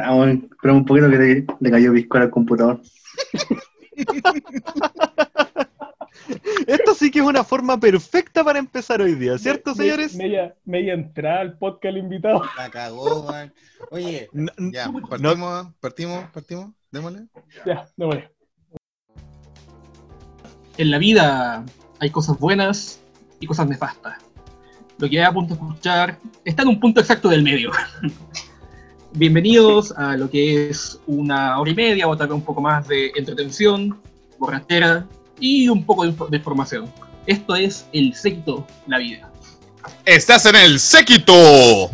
Ah, bueno, espera un poquito que le, le cayó pisco al computador. Esto sí que es una forma perfecta para empezar hoy día, ¿cierto, Me- señores? Media, media entrada al podcast invitado. La cagó, man. Oye, No- ya, no- partimos, partimos, partimos, démosle. Ya, démosle. En la vida hay cosas buenas y cosas nefastas. Lo que hay a punto de escuchar está en un punto exacto del medio. Bienvenidos a lo que es una hora y media o tal vez un poco más de entretención, borrachera y un poco de, inf- de información. Esto es el séquito, la vida. ¡Estás en el séquito!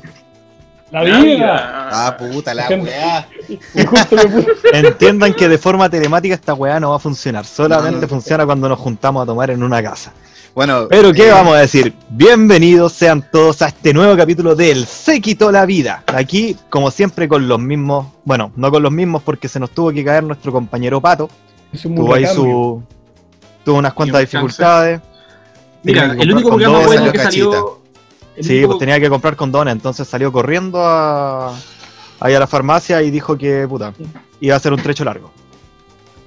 La vida. Ah, puta, la weá. Entiendan que de forma telemática esta weá no va a funcionar, solamente No, no. funciona cuando nos juntamos a tomar en una casa. Bueno, Pero ¿qué eh, vamos a decir? Bienvenidos sean todos a este nuevo capítulo del Se quitó la vida. Aquí, como siempre, con los mismos, bueno, no con los mismos porque se nos tuvo que caer nuestro compañero Pato. un Tuvo ahí su... Tuvo unas cuantas dificultades. Mira, el único programa bueno que Salió Sí, único- pues tenía que comprar condones, entonces salió corriendo a, ahí a la farmacia y dijo que, puta, iba a ser un trecho largo.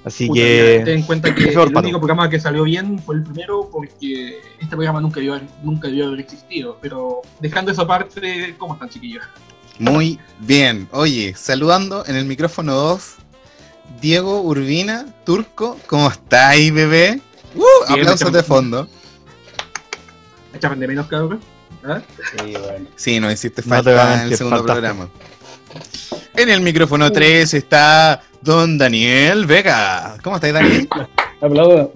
Así Puta, que... ten en cuenta que el pato. único programa que salió bien fue el primero porque este programa nunca debió haber, nunca debió haber existido. Pero dejando eso aparte, ¿cómo están chiquillos? Muy bien. Oye, saludando en el micrófono 2, Diego Urbina, Turco, ¿cómo estáis, bebé? Uh, Bien, aplausos me de fondo. ¿Echaban de menos, cabrón? ¿Ah? Sí, bueno. Sí, nos hiciste No te voy a falta en el segundo faltaste. programa. En el micrófono 3 está Don Daniel Vega. ¿Cómo estáis, Daniel? Aplaudo.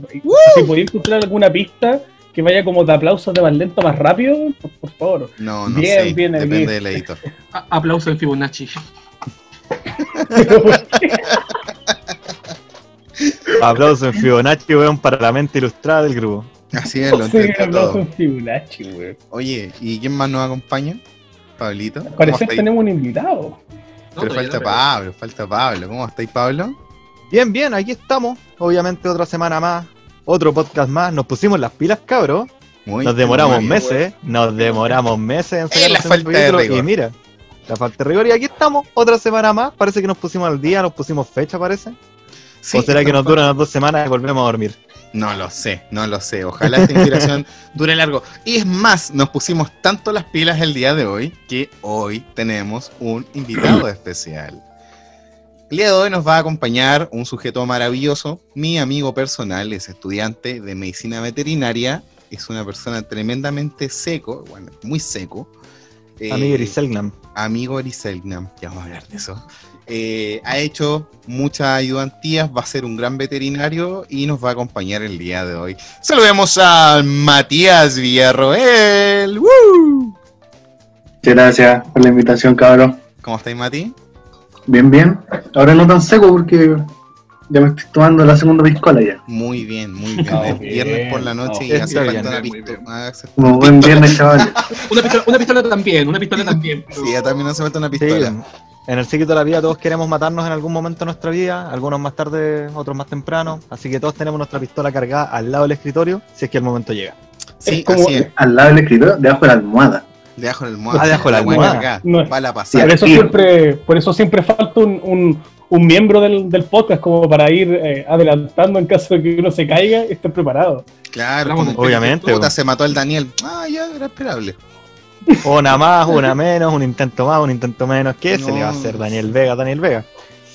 Si podéis encontrar alguna pista que vaya como de aplausos de más lento, más rápido, por, por favor. No, no Bien, sé. bien, Depende bien. del editor. A- aplauso en Fibonacci. Aplauso en Fibonacci, weón, para la mente ilustrada del grupo. Así es, lo Sí, intento aplauso todo. en Fibonacci, güey. Oye, ¿y quién más nos acompaña? Pablito. Al ¿Cómo parecer tenemos un invitado. No, Pero falta no, Pablo, falta Pablo. ¿Cómo estáis, Pablo? Bien, bien, aquí estamos. Obviamente otra semana más, otro podcast más. Nos pusimos las pilas, cabros. Muy Nos demoramos bien. meses, ¿eh? nos demoramos meses en Eh, sacar la el segundo falta de rigor. Y mira, la falta de rigor. Y aquí estamos, otra semana más. Parece que nos pusimos al día, nos pusimos fecha, parece. Sí, ¿O será que nos duran las dos semanas y volvemos a dormir? No lo sé, no lo sé. Ojalá esta inspiración dure largo. Y es más, nos pusimos tanto las pilas el día de hoy que hoy tenemos un invitado especial. El día de hoy nos va a acompañar un sujeto maravilloso, mi amigo personal, es estudiante de medicina veterinaria, es una persona tremendamente seco, bueno, muy seco. Eh, Amigo Griselgnam. amigo Eriselgnam, ya vamos a hablar de eso. Eh, ha hecho muchas ayudantías, va a ser un gran veterinario y nos va a acompañar el día de hoy. Saludemos a Matías Villarroel. ¡Woo! Muchas gracias por la invitación, cabrón. ¿Cómo estáis, Mati? Bien, bien. Ahora no tan seco porque ya me estoy tomando la segunda piscola ya. Muy bien, muy bien. Es bien. viernes por la noche y hace falta bien. una pistola. Como buen viernes, chaval. Una pistola, una pistola también, una pistola también. pero- Sí, ya también hace falta una Sí, pistola. En el ciclo de la vida todos queremos matarnos en algún momento de nuestra vida, algunos más tarde, otros más temprano, así que todos tenemos nuestra pistola cargada al lado del escritorio si es que el momento llega. Sí, Es como- así es. Al lado del escritorio, debajo de la almohada. Debajo del almohada. Ah, debajo de la almohada. No es- Va la pasada. Por eso siempre, por eso siempre falta un, un, un miembro del, del podcast como para ir eh, adelantando en caso de que uno se caiga y esté preparado. Claro, como de- Obviamente. puta, se mató el Daniel. Ah, ya, era esperable. Una más, una menos, un intento más, un intento menos. ¿Qué se le va a hacer Daniel Vega, Daniel Vega?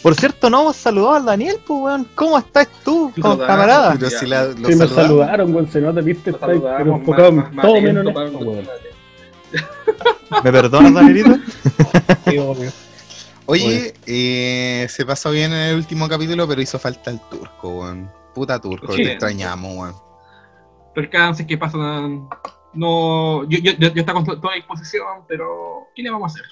Por cierto, no hemos saludado al Daniel, pues, weón. ¿Cómo estás tú, con camarada? Pero si la, lo Sí, me saludaron, güey, se nota, viste, está pero enfocado en más- más todo menos en esto. ¿Me perdonas, Danielito? Sí, obvio. Oye, eh, se pasó bien en el último capítulo, pero hizo falta el turco, weón. Puta turco, Sí. te extrañamos, weón. percances que pasan. No, yo, yo, yo, yo estaba con toda disposición, pero ¿qué le vamos a hacer?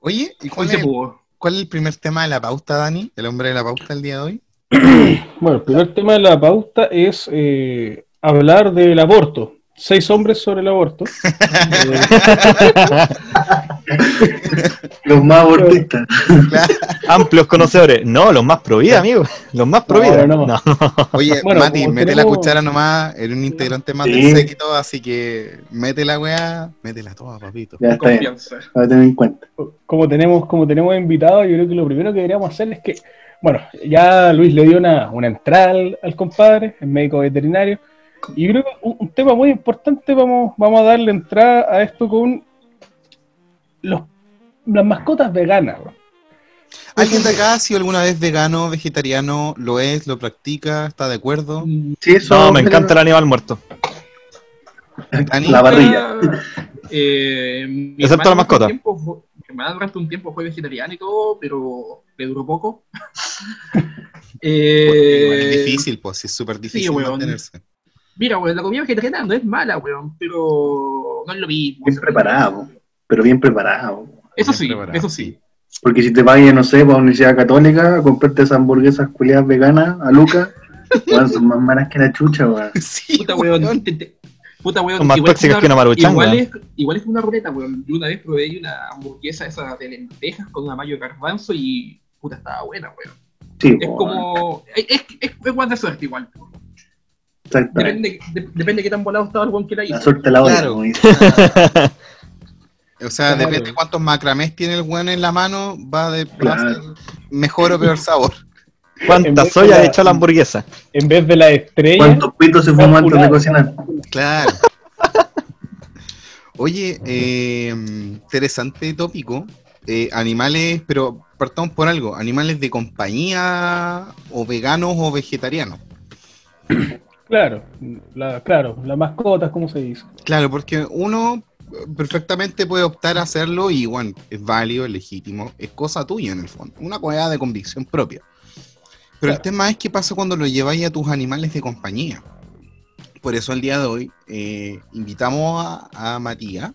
Oye, ¿y cuál se es, pudo. cuál es el primer tema de la pauta, Dani? El hombre de la pauta el día de hoy. Bueno, el primer tema de la pauta es eh, hablar del aborto. Seis hombres sobre el aborto. Los más abortistas. Claro. Amplios conocedores. No, los más pro vida, amigo. Los más pro vida. No, no. No. Oye, Bueno, Mati, mete tenemos- la cuchara nomás, eres un integrante más Sí. del séquito, así que mete la weá, métela toda, papito. Ya está bien. Confianza. Tener en cuenta. como tenemos, como tenemos invitados, yo creo que lo primero que deberíamos hacer es que, bueno, ya Luis le dio una, una entrada al, al compadre, el médico veterinario, y creo que un, un tema muy importante, vamos, vamos a darle entrada a esto con los, las mascotas veganas. ¿Alguien de acá ha sido alguna vez vegano, vegetariano? ¿Lo es? ¿Lo practica? ¿Está de acuerdo? Sí, eso. No, me encanta el animal muerto. La barriga. Eh, Excepto la mascota. durante un tiempo fue- Mi hermana durante un tiempo fue vegetariana y todo, pero le duró poco. Eh, es difícil, pues, es súper difícil weón. mantenerse. Mira, weón, la comida vegetariana no es mala, weón, pero no es lo mismo. Bien preparado. Pero bien preparado. Eso Bien sí, preparado. eso sí. Porque si te vayas, no sé, para una universidad católica, a comprarte esas hamburguesas culiadas veganas a Lucas, weón, son más malas que la chucha, weón. Sí, Puta, weón. weón. te- te- Puta, weón. Son más igual tóxicas una- que una maruchanga. Igual es, igual es una ruleta, weón. Yo una vez probé una hamburguesa esa de lentejas con una mayo de garbanzo y puta, estaba buena, weón. Sí, Es weón, como. Es, es, es, es guas de suerte igual. Exactamente. Depende, de- depende de qué tan volado estaba el weón que la hizo. La suerte la Claro. O sea, Claro. depende de cuántos macramés tiene el weón en la mano, va de Claro. ser mejor o peor sabor. ¿Cuánta soya la- le echó la hamburguesa? En vez de la estrella, ¿Cuántos pitos se fumó antes de cocinar? Claro. Oye, eh, interesante tópico. Eh, animales, pero partamos por algo. ¿Animales de compañía o veganos o vegetarianos? claro, la, claro, las mascotas, ¿cómo se dice? Claro, porque uno perfectamente puede optar a hacerlo y bueno, es válido, es legítimo, es cosa tuya en el fondo, una cosa de convicción propia. Pero el tema es qué pasa cuando lo lleváis a tus animales de compañía. Por eso el día de hoy eh, invitamos a, a Matías.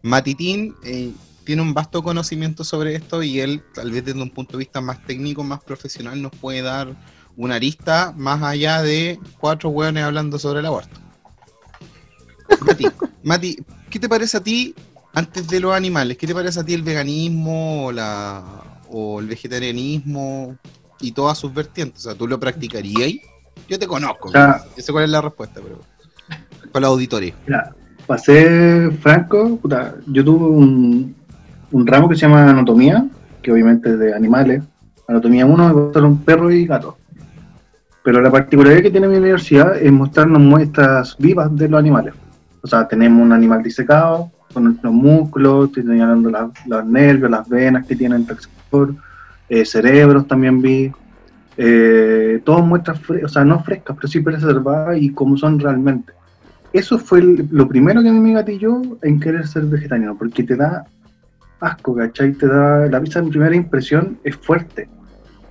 Matitín eh, tiene un vasto conocimiento sobre esto y él, tal vez desde un punto de vista más técnico, más profesional, nos puede dar una arista más allá de cuatro hueones hablando sobre el aborto. Mati, Mati, ¿qué te parece a ti antes de los animales? ¿Qué te parece a ti el veganismo o, la, o el vegetarianismo y todas sus vertientes? O sea, ¿tú lo practicarías? Yo te conozco, O sea- yo sé cuál es la respuesta, pero para la auditoría. Mira, para ser franco, puta, yo tuve un, un ramo que se llama anatomía, que obviamente es de animales. Anatomía 1 me gustaron perros y gatos. Pero la particularidad que tiene mi universidad es mostrarnos muestras vivas de los animales. O sea, tenemos un animal disecado con nuestros músculos, estoy señalando las- los nervios, las venas que tienen el sector, eh, cerebros también vi. Eh, todas muestras, o sea, no frescas, pero sí preservadas y como son realmente eso fue lo primero que a mí me gatilló en querer ser vegetariano, porque te da asco, ¿cachai? Te da, la vista en primera impresión es fuerte.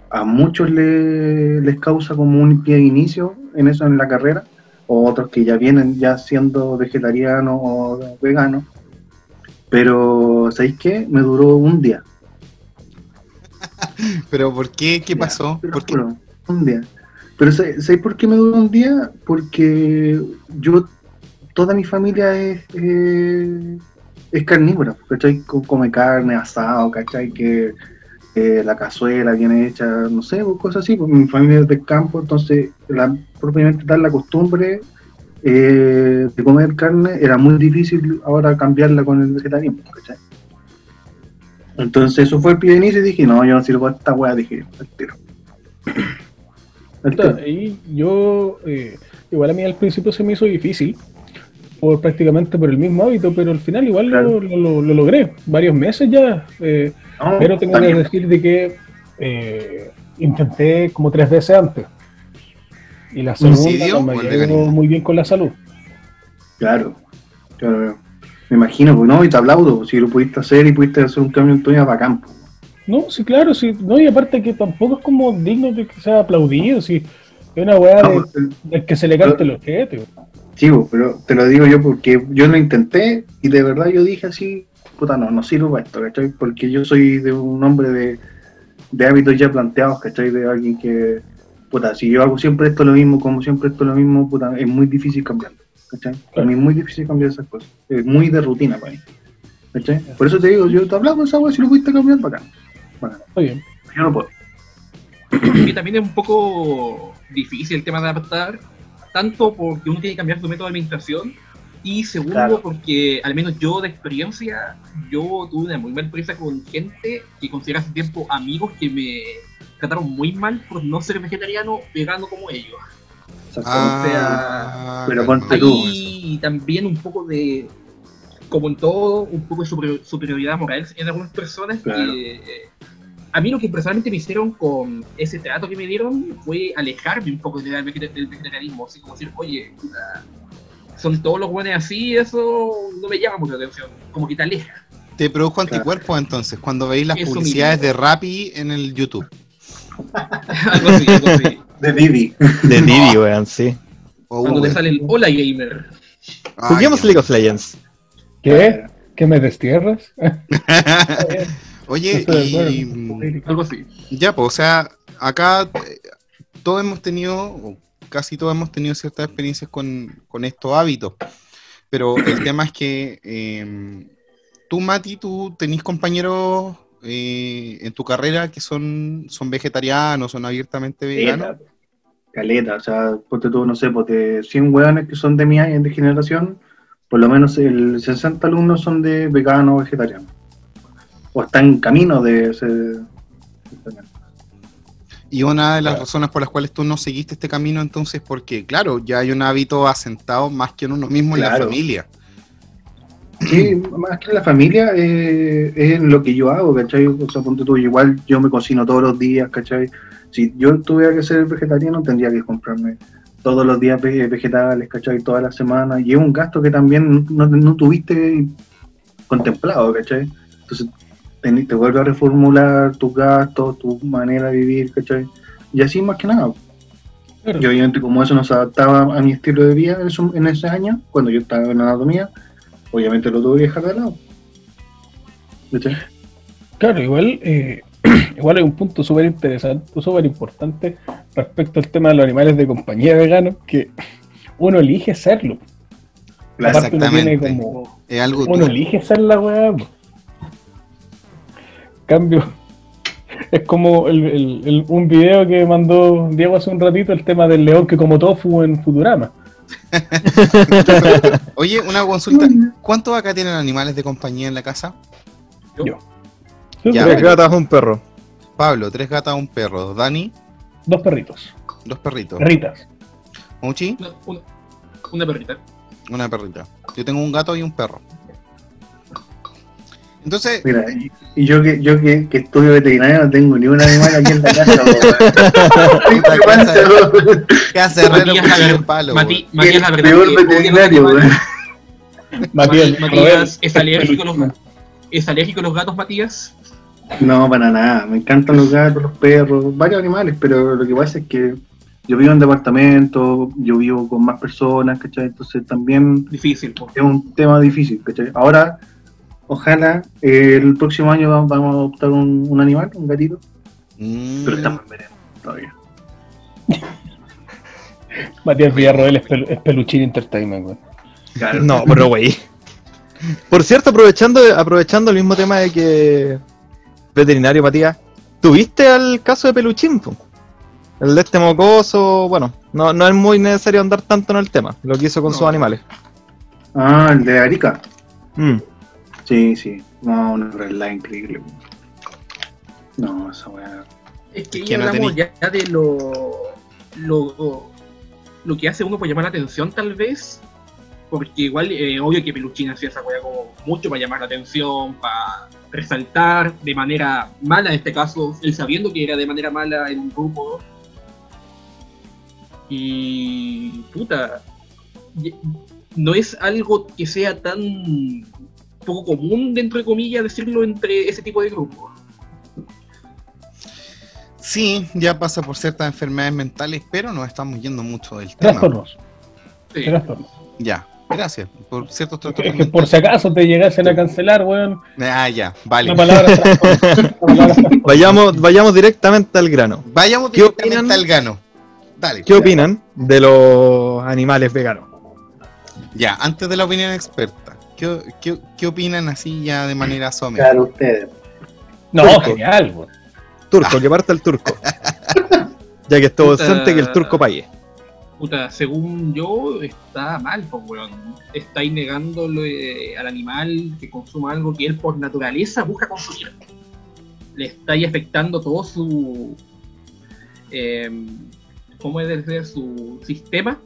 A muchos le- les causa como un pie de inicio en eso en la carrera, o otros que ya vienen ya siendo vegetarianos o veganos. Pero, ¿sabéis qué? Me duró un día. Pero ¿por qué? ¿Qué Ya, pasó? lo ¿Por qué? juro, un día. Pero ¿sabes sabes por qué me duró un día? Porque yo, toda mi familia es, eh, es carnívora, ¿cachai? Co- Come carne, asado, ¿cachai? Que eh, la cazuela viene hecha, no sé, o cosas así, porque mi familia es del campo, entonces la, propiamente tal la costumbre eh, de comer carne era muy difícil ahora cambiarla con el vegetarianismo, ¿cachai? Entonces eso fue el pie de inicio y dije, no, yo no sirvo a esta weá, dije, al tiro. Y yo, eh, igual a mí al principio se me hizo difícil, por prácticamente por el mismo hábito, pero al final igual lo- Claro. lo, lo- lo logré, varios meses ya, eh, No, pero tengo también. que decir de que eh, intenté como tres veces antes. Y la segunda ¿Suicidio no me muy bien con la salud. Claro, claro. Me imagino, pues no, y te aplaudo, pues, si lo pudiste hacer y pudiste hacer un cambio en tu vida para campo. No, sí, claro, sí, no, y aparte que tampoco es como digno de que sea aplaudido, sí, es una weá No, de, pues, que se le cante el ojete. Sí, pero te lo digo yo porque yo lo intenté y de verdad yo dije así, puta, no, no sirvo para esto, ¿cachai? Porque yo soy de un hombre de, de hábitos ya planteados, ¿cachai? De alguien que, puta, si yo hago siempre esto lo mismo, como siempre esto lo mismo, puta, es muy difícil cambiarlo, ¿cachai? Para mí es muy difícil cambiar esas cosas, es muy de rutina para mí. ¿Cachai? Por eso te digo, yo te hablamos de esa weá, si lo pudiste cambiar, bacán. Bacán. Está bien. Yo no puedo. que también es un poco difícil el tema de adaptar, tanto porque uno tiene que cambiar su método de administración, y segundo Claro. porque al menos yo de experiencia, yo tuve una muy mala experiencia con gente que considera hace tiempo amigos que me trataron muy mal por no ser vegetariano, vegano como ellos. Exactamente. Ah, pero calma. ponte tú. Hay también un poco de, como en todo, un poco de super- superioridad moral en algunas personas Claro. que eh, a mí lo que personalmente me hicieron con ese trato que me dieron fue alejarme un poco del, del vegetarianismo, así como decir, oye, son todos los buenos así, eso no me llama mucho la atención, como que te aleja. Te produjo Claro. anticuerpos entonces, cuando veis las Eso publicidades de Rappi en el YouTube. algo así, algo así. De Didi. De Didi, weón, sí. O Cuando te sale el Hola Gamer. Juguemos. League of Legends. ¿Qué? ¿Que me destierras? Oye, y Algo así. ya, pues, o sea, acá eh, todos hemos tenido, o casi todos hemos tenido ciertas experiencias con, con estos hábitos. Pero el tema es que eh, tú, Mati, tú tenés compañeros eh, en tu carrera que son, son vegetarianos, son abiertamente veganos. Caleta, caleta, o sea, ponte tú, no sé, pues de 100 weones que son de mi año, de generación, por lo menos el 60 alumnos son de vegano o vegetariano. O están en camino de vegetariano. Y una de las Claro. razones por las cuales tú no seguiste este camino, entonces, porque, claro, ya hay un hábito asentado más que en uno mismo en la Claro. familia. Sí, más que la familia, eh, es en lo que yo hago, ¿cachai? O sea, ponte tú, igual yo me cocino todos los días, ¿cachai? Si yo tuviera que ser vegetariano, tendría que comprarme todos los días ve- vegetales, ¿cachai? Todas las semanas. Y es un gasto que también no, no tuviste contemplado, ¿cachai? Entonces, te vuelve a reformular tus gastos, tu manera de vivir, ¿cachai? Y así más que nada. Claro. Y obviamente como eso no se adaptaba a mi estilo de vida en, eso- en ese año, cuando yo estaba en anatomía, obviamente lo tuve que dejar de lado. ¿Cachai? Claro, igual, eh, igual hay un punto súper interesante, súper importante respecto al tema de los animales de compañía veganos, que uno elige serlo. Claro, Aparte uno tiene exactamente. como, Es algo uno elige ser la weá. Cambio, es como el- el- el- un video que mandó Diego hace un ratito, el tema del león que como tofu en Futurama. Oye, una consulta. ¿Cuántos acá tienen animales de compañía en la casa? Yo. Ya, Tres gatas, un perro. Pablo, tres gatas, un perro. Dani, Dos perritos, dos perritos. perritas. Muchi, Una, una, una perrita. una perrita. Yo tengo un gato y un perro. Entonces, Mira, y, yo que yo que, que estudio veterinario no tengo ni un animal aquí en la casa. ¿Qué pasa, weón? ¿qué hace Matías, palo? Mati-? Matías, la verdad peor que veterinario. Matías, Matías, ¿es alérgico a los gatos? ¿Es alérgico a los gatos, Matías? No, para nada. Me encantan los gatos, los perros, varios animales, pero lo que pasa es que yo vivo en departamento, yo vivo con más personas, ¿cachai? Entonces también Difícil, po. es un tema difícil, ¿cachai? Ahora, ojalá eh, el próximo año vamos vamos a adoptar un, un animal, un gatito, Mm, pero estamos en veremos todavía. Matías Villarroel es, pelu- es peluchín entertainment. Claro. No, pero güey. Por cierto, aprovechando, aprovechando el mismo tema de que veterinario Matías, ¿tuviste al caso de Peluchín? po? El de este mocoso, bueno, no, no es muy necesario andar tanto en el tema, lo que hizo con No. sus animales. Ah, el de Arica. Mm. Sí, sí. No, una realidad increíble. No, esa weá. Es que ya no hablamos ya de lo, lo, lo que hace uno por llamar la atención, tal vez. Porque igual, eh, obvio que Peluchín hacía esa weá como mucho para llamar la atención, para resaltar de manera mala en este caso, él sabiendo que era de manera mala en un grupo. Y. puta. No es algo que sea tan poco común, dentro de comillas, decirlo entre ese tipo de grupos. Sí, ya pasa por ciertas enfermedades mentales, pero nos estamos yendo mucho del tema. Trastornos, Sí. trastornos. Ya, gracias por ciertos Es trastornos que por si acaso te llegasen a cancelar, weón. Ah, ya, vale. Palabra palabra. Vayamos, vayamos directamente al grano. Vayamos ¿Qué directamente opinan? al gano. Dale. ¿Qué opinan de los animales veganos? Ya, antes de la opinión experta, ¿qué, qué, qué opinan así ya de manera some? Claro, ustedes. No, Turco. genial, weón. Turco, que parta el turco. ya que Puta. ausente que el turco pague. Puta, según yo, está mal, pues, weón. Estáis negándole al animal que consuma algo que él por naturaleza busca consumir. Le estáis afectando todo su. Eh, ¿Cómo es decir? Su sistema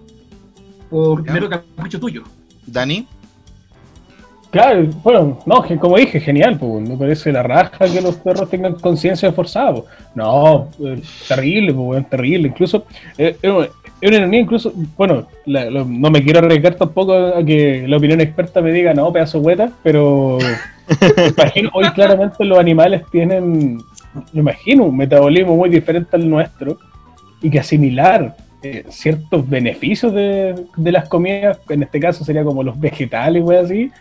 por Ya. mero capricho tuyo. Dani, Claro, bueno, no, que como dije, genial, pues, me parece la raja que los perros tengan conciencia forzada, pues. No, eh, terrible, pues, terrible. Incluso, eh, ironía, incluso, bueno, la- no me quiero arriesgar tampoco a que la opinión experta me diga, no, pedazo hueta, pero imagino, hoy claramente los animales tienen, me imagino, un metabolismo muy diferente al nuestro y que asimilar eh, ciertos beneficios de, de las comidas, en este caso sería como los vegetales, wey, así,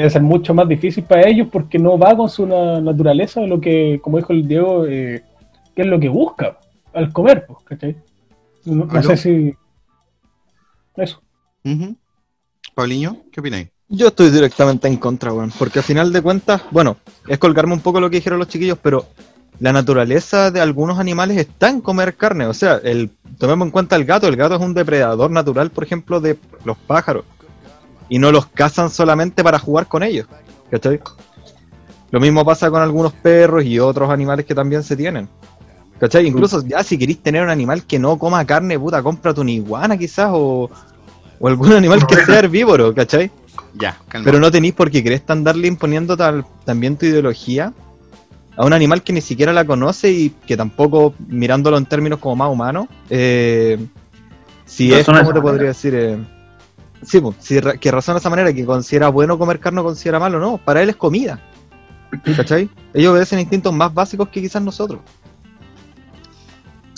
debe ser mucho más difícil para ellos porque no va con su na- naturaleza de lo que, como dijo el Diego, eh, qué es lo que busca al comer, pues, ¿cachai? No, sé si... Eso. Paulinho, ¿qué opináis? Yo estoy directamente en contra, weón. Porque al final de cuentas, bueno, es colgarme un poco lo que dijeron los chiquillos, pero la naturaleza de algunos animales está en comer carne. O sea, el, tomemos en cuenta el gato. El gato es un depredador natural, por ejemplo, de los pájaros. Y no los cazan solamente para jugar con ellos. ¿Cachai? Lo mismo pasa con algunos perros y otros animales que también se tienen. ¿Cachai? Incluso ya si queréis tener un animal que no coma carne, puta, cómprate una iguana quizás o, o algún animal que sea herbívoro, ¿cachai? Ya, calma. Pero no tenéis por qué querés andarle imponiendo tal, también tu ideología a un animal que ni siquiera la conoce y que tampoco, mirándolo en términos como más humanos, eh, si es, como te podría decir? Eh, sí, pues, si ra- que razona de esa manera, que considera bueno comer carne o considera malo, no, para él es comida. ¿Cachai? Ellos obedecen instintos más básicos que quizás nosotros.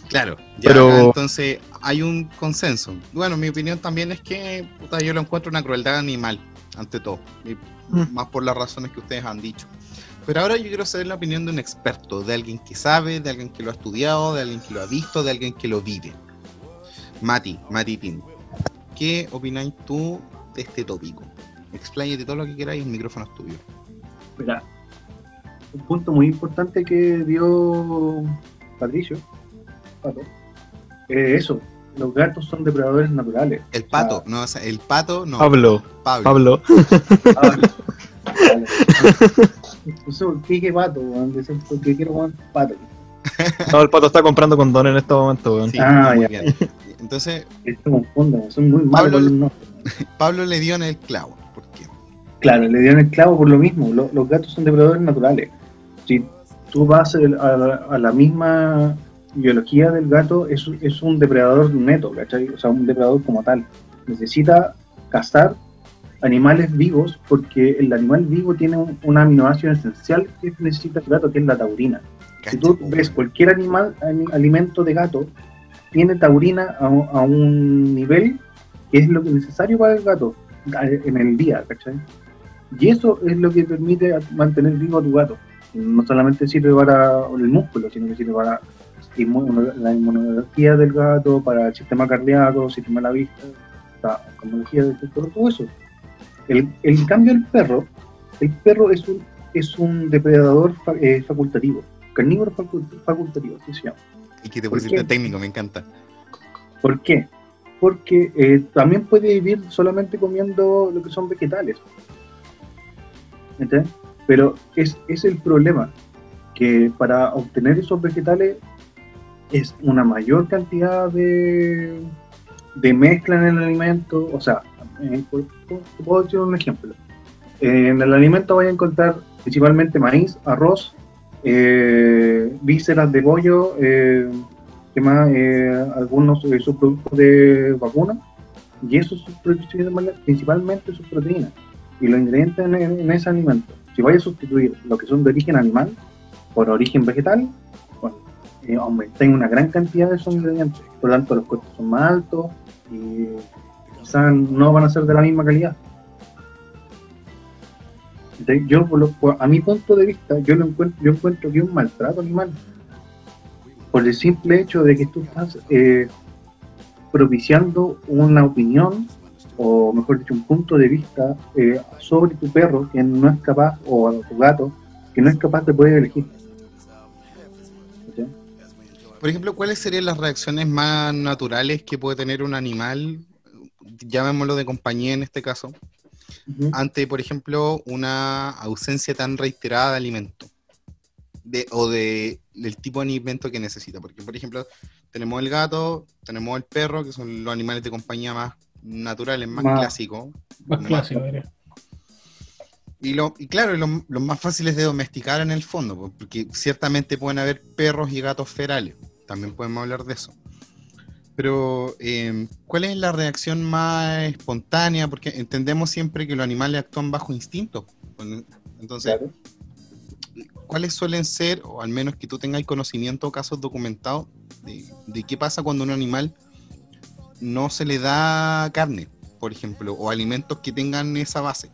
Claro, ya, Pero- entonces hay un consenso. Bueno, mi opinión también es que puta, yo lo encuentro una crueldad animal, ante todo. Y Mm. Más por las razones que ustedes han dicho. Pero ahora yo quiero saber la opinión de un experto, de alguien que sabe, de alguien que lo ha estudiado, de alguien que lo ha visto, de alguien que lo vive. Mati, Mati Pin, ¿qué opináis tú de este tópico? Expláyate todo lo que queráis, el micrófono es tuyo. Mira, un punto muy importante que dio Patricio, Pato, eh, eso, los gatos son depredadores naturales. El pato, no, o sea, el pato, no, Pablo, Pablo. Pablo. Ah, vale. No sé por qué dije pato, porque quiero pato. No, el pato está comprando condón en este momento, weón. Sí, Ah, muy ya. bien. Entonces, Esto son muy malos Pablo- le dio en el clavo. ¿Por qué? Claro, le dieron el clavo por lo mismo. Lo- Los, gatos son depredadores naturales. Si tú vas a la, a la misma biología del gato, es, es un depredador neto, ¿cachai? O sea, un depredador como tal. Necesita cazar animales vivos porque el animal vivo tiene un, un aminoácido esencial que necesita el gato, que es la taurina. Si tú ves cualquier animal, ani- alimento de gato, tiene taurina a, un- a un nivel que es lo que es necesario para el gato en el día, ¿cachai? Y eso es lo que permite mantener vivo a tu gato. No solamente sirve para el músculo, sino que sirve para la inmunología del gato, para el sistema cardíaco, sistema de la vista, la inmunología del todo, todo eso. El, el cambio del perro, el perro es un, es un depredador fa- eh, facultativo, carnívoro facul- facultativo, se llama. Y que te ¿por pusiste qué? técnico, me encanta. ¿Por qué? Porque eh, también puede vivir solamente comiendo lo que son vegetales. ¿Entiendes? Pero es, es el problema, que para obtener esos vegetales es una mayor cantidad de, de mezcla en el alimento. O sea, eh, puedo decir un ejemplo. En el alimento voy a encontrar principalmente maíz, arroz, eh, vísceras de pollo, eh, ¿qué más? Eh, algunos eh, subproductos de vacuna, y esos subproductos principalmente sus proteínas y los ingredientes en, ese alimento. Si vaya a sustituir lo que son de origen animal por origen vegetal, bueno, una gran cantidad de esos ingredientes. Por lo tanto, los costos son más altos y quizás no van a ser de la misma calidad. Yo, a mi punto de vista, yo lo encuentro, yo encuentro que es un maltrato animal. Por el simple hecho de que tú estás eh, propiciando una opinión o mejor dicho, un punto de vista eh, sobre tu perro que no es capaz, o tu gato, que no es capaz de poder elegir. Por ejemplo, ¿cuáles serían las reacciones más naturales que puede tener un animal, llamémoslo de compañía en este caso, Ante, por ejemplo, una ausencia tan reiterada de alimento? De, o de, del tipo de alimento que necesita. Porque, por ejemplo, tenemos el gato, tenemos el perro, que son los animales de compañía más naturales, más, Más- clásicos. Más Más- clásico, diría. Y, lo, y claro, lo- los más fáciles de domesticar en el fondo, po, porque ciertamente pueden haber perros y gatos ferales, también podemos hablar de eso. Pero, eh, ¿cuál es la reacción más espontánea? Porque entendemos siempre que los animales actúan bajo instinto. Entonces, Claro. ¿cuáles suelen ser, o al menos que tú tengas conocimiento o casos documentados, de, de qué pasa cuando a un animal no se le da carne, por ejemplo, o alimentos que tengan esa base?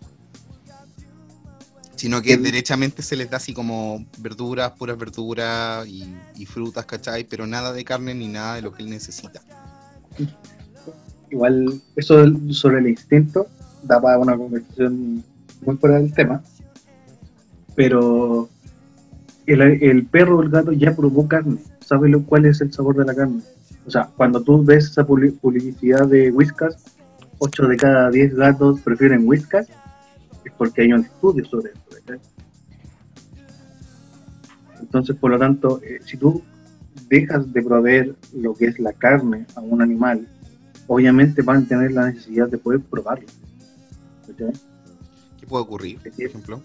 Sino que derechamente se les da así como verduras, puras verduras y, y frutas, ¿cachai? Pero nada de carne ni nada de lo que él necesita. Igual, eso sobre el instinto da para una conversación muy fuera del tema, pero el, el perro o el gato ya probó carne, sabe lo, cuál es el sabor de la carne. O sea, cuando tú ves esa publi- publicidad de Whiskas, 8 de cada 10 gatos prefieren Whiskas, es porque hay un estudio sobre esto. ¿verdad? Entonces, por lo tanto, eh, si tú dejas de proveer lo que es la carne a un animal, obviamente van a tener la necesidad de poder probarlo. ¿cachai? ¿Qué puede ocurrir, por ejemplo?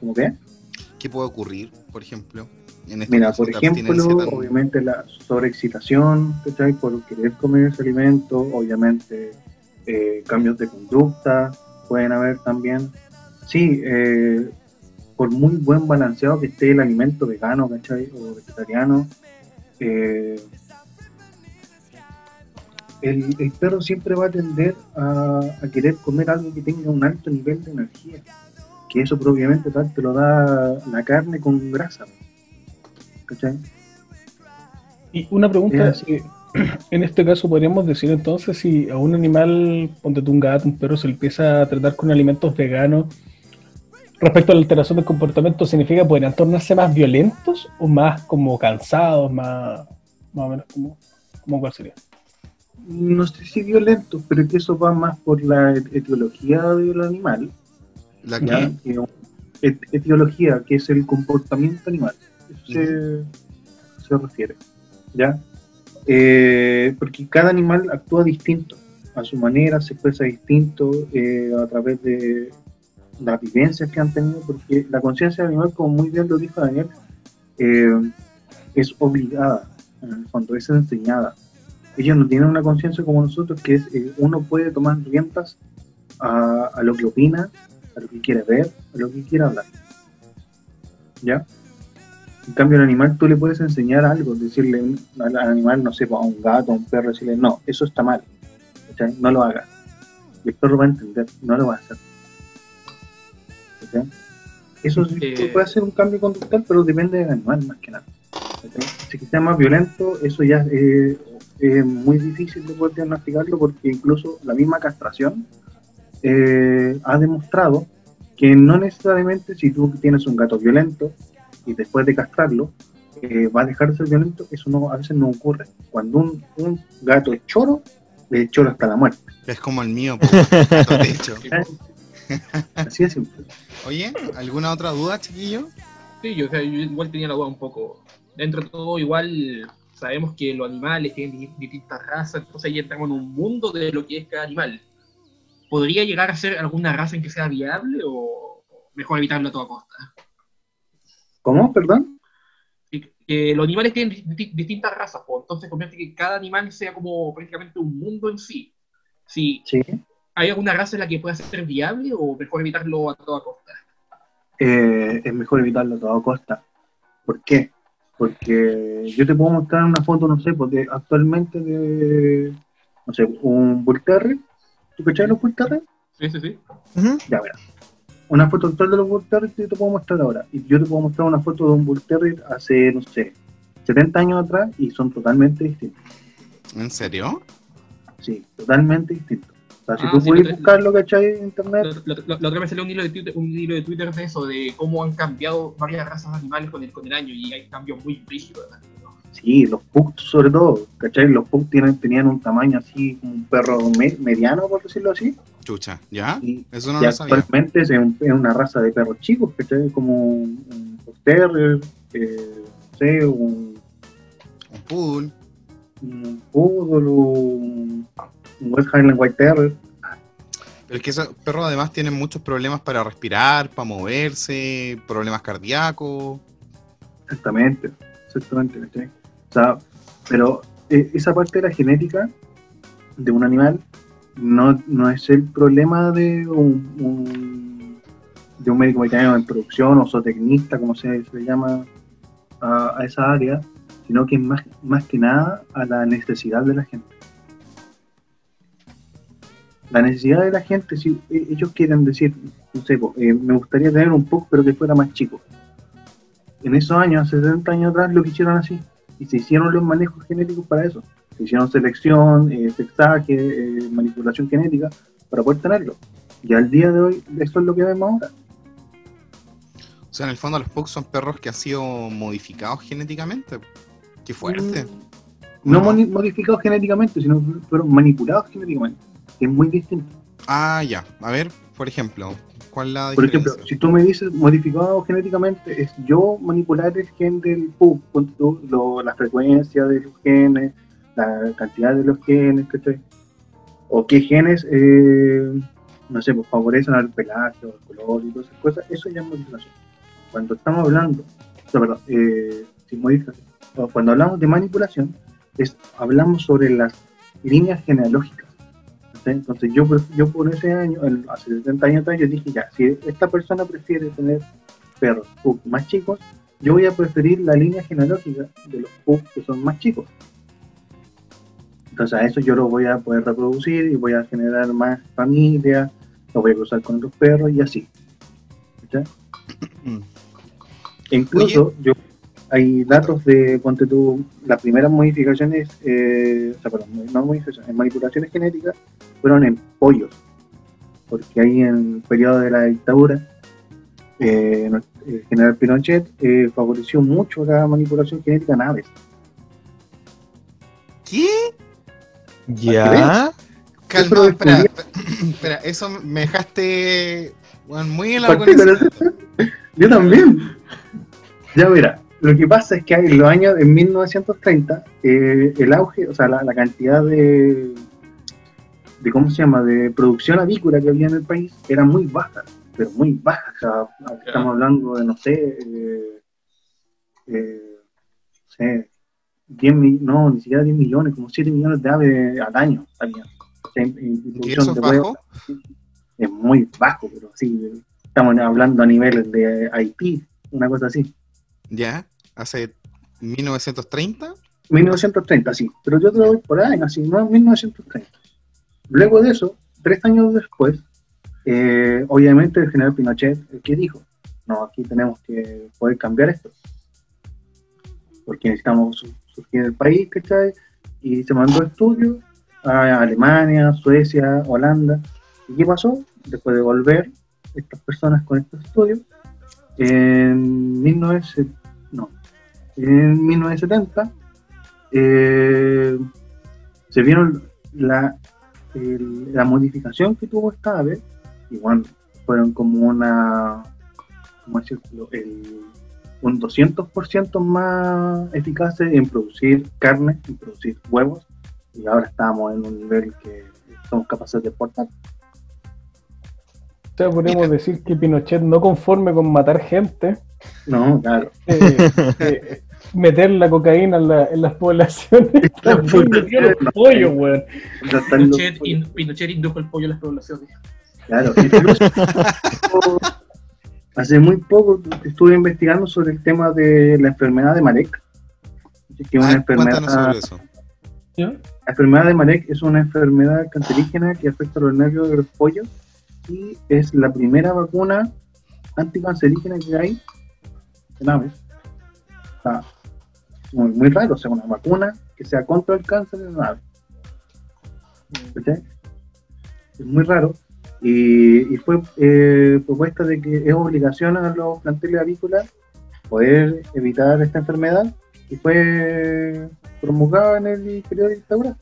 ¿Cómo que? ¿Qué puede ocurrir, por ejemplo? En Mira, por ejemplo, tan- obviamente la sobreexcitación, ¿cachai? Por querer comer ese alimento, obviamente eh, cambios de conducta pueden haber también. Sí, eh, por muy buen balanceado que esté el alimento vegano, ¿cachai? O vegetariano, eh, el, el perro siempre va a tender a, a querer comer algo que tenga un alto nivel de energía. Que eso propiamente tal te lo da la carne con grasa. ¿Cachai? Y una pregunta, Eh, si en este caso podríamos decir entonces si a un animal, ponte tú un gato, un perro, se le empieza a tratar con alimentos veganos, respecto a la alteración del comportamiento, ¿significa podrían tornarse más violentos o más como cansados, más, más o menos como, como cuál sería? no sé si violento, pero es que eso va más por la et- etiología del animal, ¿La qué? Que- et- etiología, que es el comportamiento animal, eso se, se refiere, ¿ya? Eh, porque cada animal actúa distinto, a su manera, se expresa distinto eh, a través de las vivencias que han tenido, porque la conciencia animal, como muy bien lo dijo Daniel, eh, es obligada, en el fondo, es enseñada ellos no tienen una conciencia como nosotros, que es eh, uno puede tomar riendas a, a lo que opina, a lo que quiere ver, a lo que quiere hablar. ¿Ya? En cambio, al animal tú le puedes enseñar algo, decirle al al animal, no sé, pues, a un gato, a un perro, decirle, no, eso está mal, ¿cachai? no lo hagas. Y el perro va a entender, no lo va a hacer. ¿cachai? Eso sí Eh. puede ser un cambio conductual, pero depende del animal más que nada. ¿cachai? Si sea más violento, eso ya eh, es muy difícil de poder diagnosticarlo porque incluso la misma castración eh, ha demostrado que no necesariamente si tú tienes un gato violento y después de castrarlo eh, va a dejar de ser violento, eso no, a veces no ocurre. Cuando un, un gato es choro, es choro hasta la muerte. Es como el mío, de hecho. Así de simple. Oye, ¿alguna otra duda, chiquillo? Sí, yo, o sea, yo igual tenía la duda un poco. Dentro de todo, igual sabemos que los animales tienen di- distintas razas, entonces ahí entramos en un mundo de lo que es cada animal. ¿Podría llegar a ser alguna raza en que sea viable o mejor evitarlo a toda costa? ¿Cómo? ¿Perdón? Que los animales tienen di- distintas razas, pues, entonces convierte que cada animal sea como prácticamente un mundo en sí. Si Sí. hay alguna raza en la que pueda ser viable o mejor evitarlo a toda costa. eh, es mejor evitarlo a toda costa. ¿Por qué? Porque yo te puedo mostrar una foto, no sé, porque actualmente de, no sé, un Bull Terrier. ¿Tú cachai los Bull Terrier? Sí, sí, sí. Ujú. Ya, mira. Una foto actual de los Bull Terrier que yo te puedo mostrar ahora. Y yo te puedo mostrar una foto de un Bull Terrier hace, no sé, 70 años atrás y son totalmente distintos. ¿En serio? Sí, totalmente distintos. sea, si Ah, tú sí, puedes lo- buscarlo, ¿cachai? En internet, La, otra vez salió un hilo, de Twitter, un hilo de Twitter de eso, de cómo han cambiado varias razas de animales con el, con el año y hay cambios muy brígidos. ¿verdad? Sí, los pugs sobre todo, ¿cachai? Los pugs tienen, tenían un tamaño así, como un perro me- mediano, por decirlo así, Chucha, ¿ya? y, Eso no y lo sabía. actualmente es, un- es una raza de perros chicos, ¿cachai? Como un, Terrier, eh, no sé, un, Un poodle. un Poodle, un, un West Highland White Terrier, Pero es que esos perros además tienen muchos problemas para respirar, para moverse, problemas cardíacos. Exactamente, exactamente, ¿cachai? Sea, pero eh, esa parte de la genética de un animal no, no es el problema de un, de un médico veterinario en producción o zootecnista, como se, se le llama a, esa área, sino que es más, más que nada a la necesidad de la gente. La necesidad de la gente, si eh, ellos quieren decir, no sé, eh, me gustaría tener un PUC pero que fuera más chico en esos años, hace 70 años atrás, lo que hicieron así. Y se hicieron los manejos genéticos para eso. Se hicieron selección, eh, sexaje, eh, manipulación genética para poder tenerlo. Y al día de hoy, eso es lo que vemos ahora. O sea, en el fondo los pugs son perros que han sido modificados genéticamente. Qué fuerte. Mm, No moni- modificados genéticamente, sino fueron manipulados genéticamente. Que es muy distinto. Ah, ya. A ver, por ejemplo, ¿cuál es la Por diferencia? ejemplo, si tú me dices modificado genéticamente, es yo manipular el gen del lo- la frecuencia de los genes, la cantidad de los genes, ¿cachai? O qué genes, eh, no sé, pues favorecen al pelaje o al color y todas esas cosas, eso ya es modificación. Cuando estamos hablando, o sea, perdón, eh, sin modificación, o cuando hablamos de manipulación, es, hablamos sobre las líneas genealógicas. ¿Cachai? Entonces yo, yo por ese año, el- hace 70 años atrás, yo dije ya, si esta persona prefiere tener perros pug más chicos, yo voy a preferir la línea genealógica de los pug que son más chicos. Entonces a eso yo lo voy a poder reproducir y voy a generar más familia, lo voy a cruzar con otros perros y así. ¿cachai? Mm. E incluso yo hay datos de, ponte tú, las primeras modificaciones, eh, o sea, perdón, no modificaciones, manipulaciones genéticas fueron en pollos, porque ahí en el periodo de la dictadura, eh, el general Pinochet eh, favoreció mucho la manipulación genética en aves. ¿Qué? Ya. Calma, espera, espera, eso me dejaste bueno, muy en la Yo también. Ya verá, lo que pasa es que en los años, en 1930, eh, el auge, o sea, la, la cantidad de, de, ¿cómo se llama?, de producción avícola que había en el país era muy baja, pero muy baja. O sea, estamos hablando de, no sé, eh, eh, no sé, 10 mi- no, ni siquiera 10 millones, como 7 millones de aves al año salían. O sea, en- en ¿Y producción eso es bajo? es muy bajo, pero sí, estamos hablando a niveles de Haití, una cosa así. ¿Ya? ¿Hace 1930? 1930, sí, pero yo te lo voy por ahí, así, no 1930. Luego de eso, tres años después, eh, obviamente el general Pinochet, el que dijo, no, aquí tenemos que poder cambiar esto, porque necesitamos su- surgir el país, ¿cachai? Y se mandó estudios a Alemania, Suecia, Holanda. ¿Y qué pasó? Después de volver estas personas con estos estudios, en 1970, no, en 1970 eh, se vieron la, el- la modificación que tuvo esta ave, y bueno, fueron como una, ¿cómo decirlo? El- un 200% más eficaces en producir carne, en producir huevos, y ahora estamos en un nivel que somos capaces de exportar. O sea, podemos decir que Pinochet no conforme con matar gente, No, claro. eh, eh, meter la cocaína en, la- en las poblaciones, metió los pollos, weón. Pinochet, in- Pinochet indujo el pollo a las poblaciones. Claro, incluso hace muy poco estuve investigando sobre el tema de la enfermedad de Marek, que es una Ah, enfermedad, sobre eso. ¿Ya? la enfermedad de Marek es una enfermedad cancerígena que afecta a los nervios de los pollos y es la primera vacuna anticancerígena que hay en aves. O sea, muy, muy raro, o sea, una vacuna que sea contra el cáncer en aves. ¿Cachai? es muy raro. Y, fue eh, propuesta de que es obligación a los planteles avícolas poder evitar esta enfermedad y fue promulgada en el periodo de dictadura.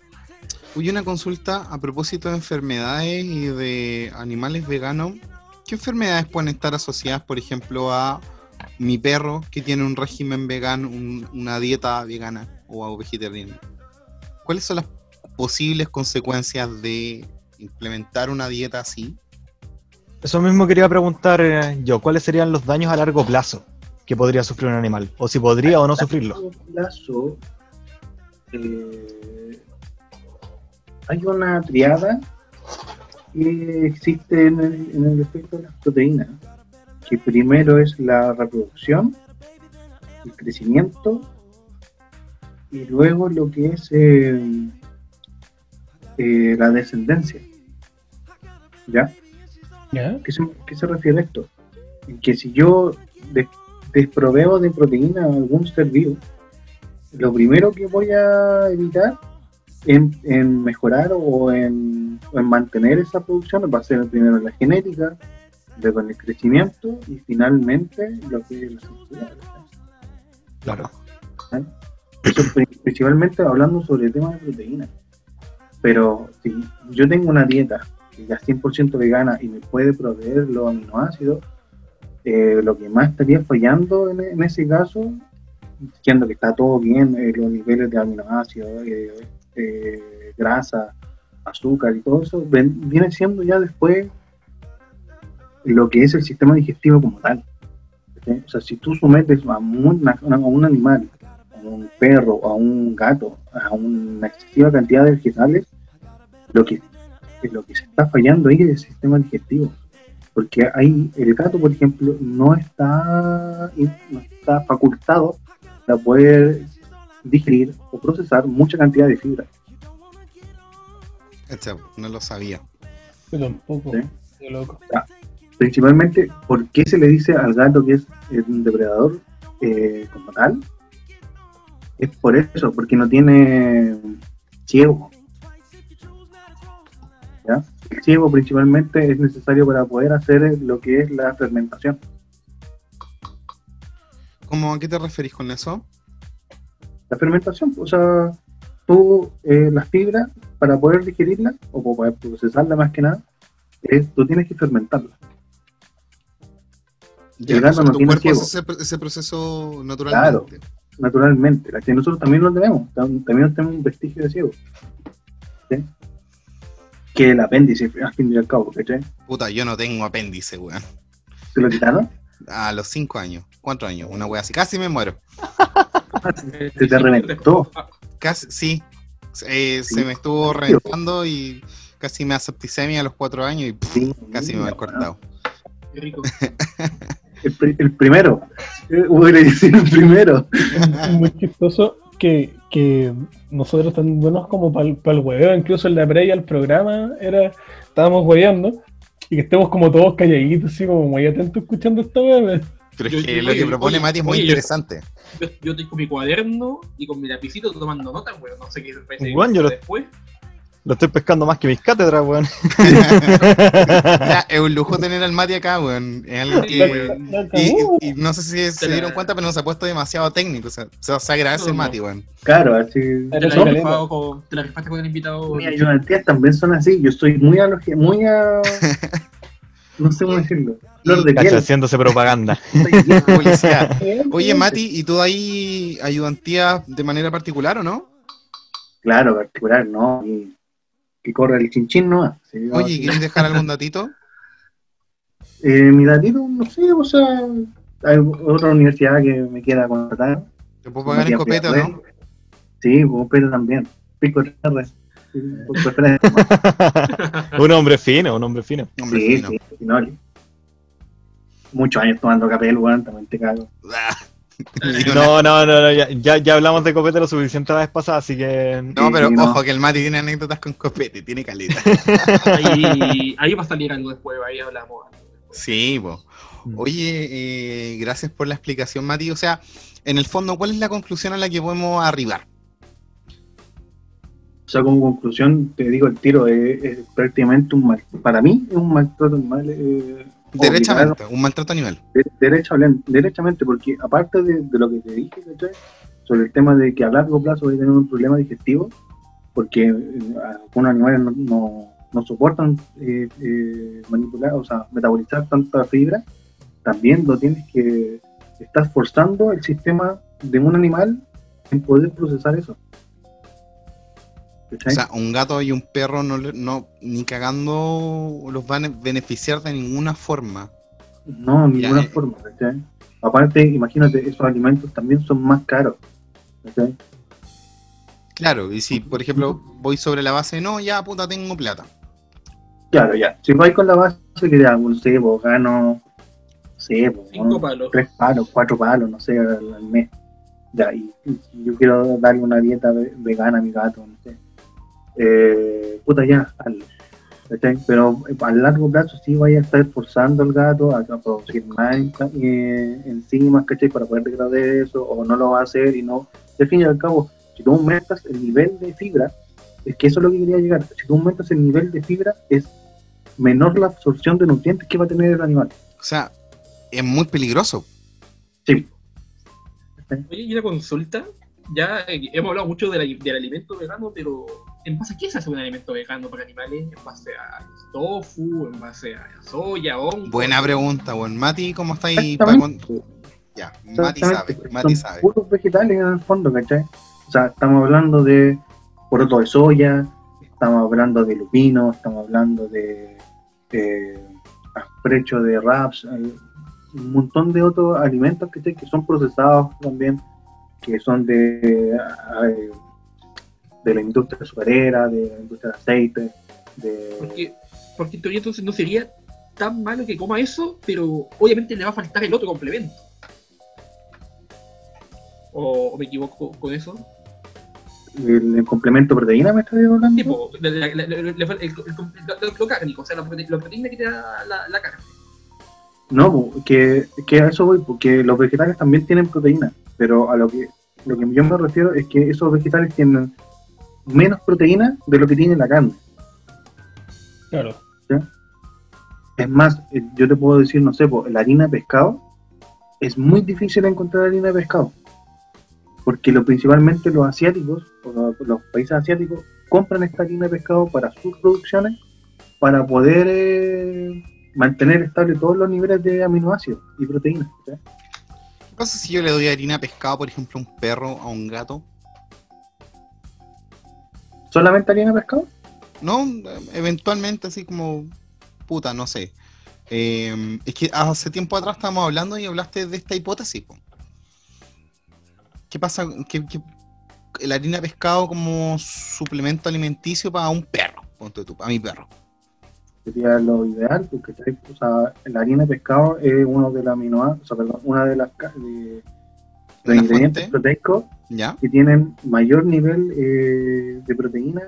Uy, una consulta a propósito de enfermedades y de animales veganos. ¿Qué enfermedades pueden estar asociadas, por ejemplo, a mi perro que tiene un régimen vegano, un- una dieta vegana o a vegetariana? ¿Cuáles son las posibles consecuencias de implementar una dieta así? Eso mismo quería preguntar eh, yo, ¿cuáles serían los daños a largo plazo que podría sufrir un animal? O si podría o no sufrirlo. largo plazo, eh, hay una triada que existe en el, en el efecto de las proteínas, que primero es la reproducción, el crecimiento, y luego lo que es eh, eh, la descendencia. ¿Ya? ¿Ya? ¿Qué se, qué se refiere a esto? Que si yo des- desproveo de proteína a algún ser vivo, lo primero que voy a evitar en, en mejorar o en, o en mantener esa producción va a ser primero la genética, luego el crecimiento y finalmente lo que es la sensibilidad. Claro. Eso principalmente hablando sobre el tema de proteína. Pero si yo tengo una dieta que ya es 100% vegana y me puede proveer los aminoácidos, eh, lo que más estaría fallando en, en ese caso, siendo que está todo bien, eh, los niveles de aminoácidos, eh, eh, grasa, azúcar y todo eso, ven- viene siendo ya después lo que es el sistema digestivo como tal. ¿sí? O sea, si tú sometes a un, a un animal a un perro, a un gato, a una excesiva cantidad de vegetales, lo que, lo que se está fallando ahí es el sistema digestivo. Porque ahí el gato, por ejemplo, no está, no está facultado para poder digerir o procesar mucha cantidad de fibra. Este, no lo sabía. Yo tampoco. Sí. Qué loco. Principalmente, ¿por qué se le dice al gato que es un depredador eh, como tal? Es por eso, porque no tiene ciego. ¿Ya? El ciego principalmente es necesario para poder hacer lo que es la fermentación. ¿Cómo, ¿A qué te referís con eso? La fermentación, o sea, tú eh, las fibras, para poder digerirlas o para poder procesarla más que nada, es, tú tienes que fermentarla. Ya, El gato o sea, no tu tiene cuerpo hace ese, ese proceso naturalmente. naturalmente. La que nosotros también lo tenemos, tam- también tenemos un vestigio de ciego. ¿sí? Que el apéndice, al fin y al cabo, ¿cachai? Puta, yo no tengo apéndice, weón. ¿Se lo quitaron? A los 5 años, 4 años, una wea así. Casi me muero. Se te reventó. Casi, sí. Eh, Sí. Se me estuvo reventando y casi me da septicemia a los 4 años y pff, Sí, casi me bueno. cortado. Qué rico. El, pri- el primero. Eh, Voy a decir el primero. Es muy chistoso que, que nosotros tan buenos como para el hueveo, incluso en la previa al programa, era, estábamos hueveando y que estemos como todos calladitos, así como muy atentos escuchando esta hueá. Pero es que yo- lo que oye, propone oye, Mati es muy oye, interesante. Yo, yo estoy con mi cuaderno y con mi lapicito tomando notas, weón. No sé qué parece Bueno, yo lo- después. Lo estoy pescando más que mis cátedras, weón. Es un lujo tener al Mati acá, weón. Es algo que. La Y, cagó. y- y no sé si se dieron cuenta, pero nos ha puesto demasiado técnico. O sea, se, se agradece no. Mati, weón. Claro, así. Te la, con, te rifaste con el invitado. Mis ayudantías también son así. Yo soy muy alogia, muy a. No sé cómo decirlo. Flor de piel. haciéndose propaganda. Oye, Mati, ¿y tú ahí ayudantía de manera particular o no? Claro, particular, ¿no? Y que corre el chinchín, ¿no? Sí, no, Oye. ¿quieres dejar algún datito? Eh, mi datito, no sé, o sea, hay otra universidad que me quiera contratar. ¿Te puedo pagar en copete o no? Sí, copete también. Pico de R. Un hombre fino, un hombre fino. Hombre, sí, fino. sí, Finoli. Muchos años tomando capel, weón, también te cago. No, no, no, no, ya, ya, ya hablamos de copete lo suficiente la vez pasada, así que. No, pero Sí, no. ojo que el Mati tiene anécdotas con copete, tiene caleta. Ahí, ahí va a salir algo después, ahí hablamos. Sí, po. Oye, eh, gracias por la explicación, Mati. O sea, en el fondo, ¿cuál es la conclusión a la que podemos arribar? O sea, como conclusión, te digo, el tiro es, es prácticamente un mal, para mí es un maltrato animal. Eh, Derechamente, un maltrato animal. de- derecha- derechamente, porque aparte de, de lo que te dije, ¿cachai? sobre el tema de que a largo plazo voy a tener un problema digestivo, porque eh, algunos animales no, no, no soportan eh, eh, manipular, o sea, metabolizar tanta fibra, también lo tienes que, estás forzando el sistema de un animal en poder procesar eso. O sea, un gato y un perro no, le- no ni cagando los van a beneficiar de ninguna forma. No, de ninguna eh. forma, ¿cachai? Aparte, imagínate, esos alimentos también son más caros. ¿cachai? Claro, y si por ejemplo voy sobre la base, no, ya puta tengo plata. Claro, ya. Si vais con la base que te hago, no sé, pues gano, no sé, pues, Cinco palos. tres palos, cuatro palos, no sé, al, al mes. Ya, y, y yo quiero darle una dieta ve- vegana a mi gato. Eh, puta, ya, hazlo. ¿cachai? Pero eh, a largo plazo sí vaya a estar forzando al gato a, a producir más eh, enzimas, ¿cachai? Para poder degradar eso, o no lo va a hacer y no. De fin y al cabo, si tú aumentas el nivel de fibra, es que eso es lo que quería llegar. Si tú aumentas el nivel de fibra, es menor la absorción de nutrientes que va a tener el animal. O sea, es muy peligroso. Sí. Oye, y una consulta. Ya eh, hemos hablado mucho de la- del alimento vegano, pero ¿en base a qué se hace un alimento vegano para animales? ¿En base a tofu? ¿En base a soya? hongo? Buena pregunta, buen Mati, ¿cómo está ahí? Exactamente. Ya, Mati sabe, Mati son sabe. puros vegetales en el fondo, ¿cachai? O sea, estamos hablando de poroto de soya, estamos hablando de lupino, estamos hablando de eh, asprecho de raps, hay un montón de otros alimentos que son procesados también, que son de, eh, de la industria azucarera, de la industria de aceite, de... Porque, porque en teoría entonces no sería tan malo que coma eso, pero obviamente le va a faltar el otro complemento. ¿O, o me equivoco con eso? El, el complemento proteína, ¿me estás hablando? Tipo, la- el, el- lo, cárnico, o sea, la, prote- la proteína que te da la, carne. No, que, que a eso voy, porque los vegetales también tienen proteína, pero a lo que, lo que yo me refiero es que esos vegetales tienen menos proteína de lo que tiene la carne. Claro. Es más, eh, yo te puedo decir, no sé, po, la harina de pescado, es muy difícil encontrar harina de pescado, porque lo, principalmente los asiáticos, o los, los países asiáticos, compran esta harina de pescado para sus producciones, para poder eh, mantener estable todos los niveles de aminoácidos y proteínas. ¿sí? ¿Qué pasa si yo le doy harina de pescado, por ejemplo, a un perro, a un gato? ¿Solamente harina de pescado? No, eventualmente así como, puta, no sé. Eh, es que hace tiempo atrás estábamos hablando y hablaste de esta hipótesis. po. ¿Qué pasa? que la harina de pescado como suplemento alimenticio para un perro, ponte tú, para mi perro. Sería lo ideal, porque o sea, la harina de pescado es uno de los aminoácidos, o sea, perdón, una de las ca- de, los ¿Una ingredientes proteicos ¿Ya? que tienen mayor nivel eh, de proteína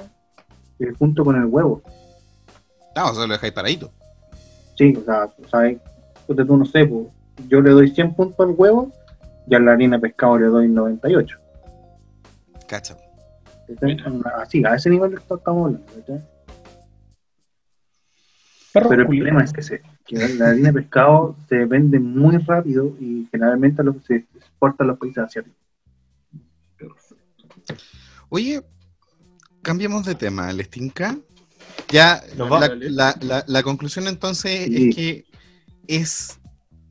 eh, junto con el huevo. No, eso lo dejáis paradito. Sí, o sea, o sea, hay- ponte tú no sé, pues, yo le doy 100 puntos al huevo y a la harina de pescado le doy 98. Cacha. Así, a ese nivel estamos hablando. Perro Pero el problema es que, se, que la harina de pescado se vende muy rápido y generalmente lo que se exporta a los países asiáticos. Oye, cambiemos de tema, ¿les tinca? Ya, la, la- la- la conclusión entonces Sí. es que es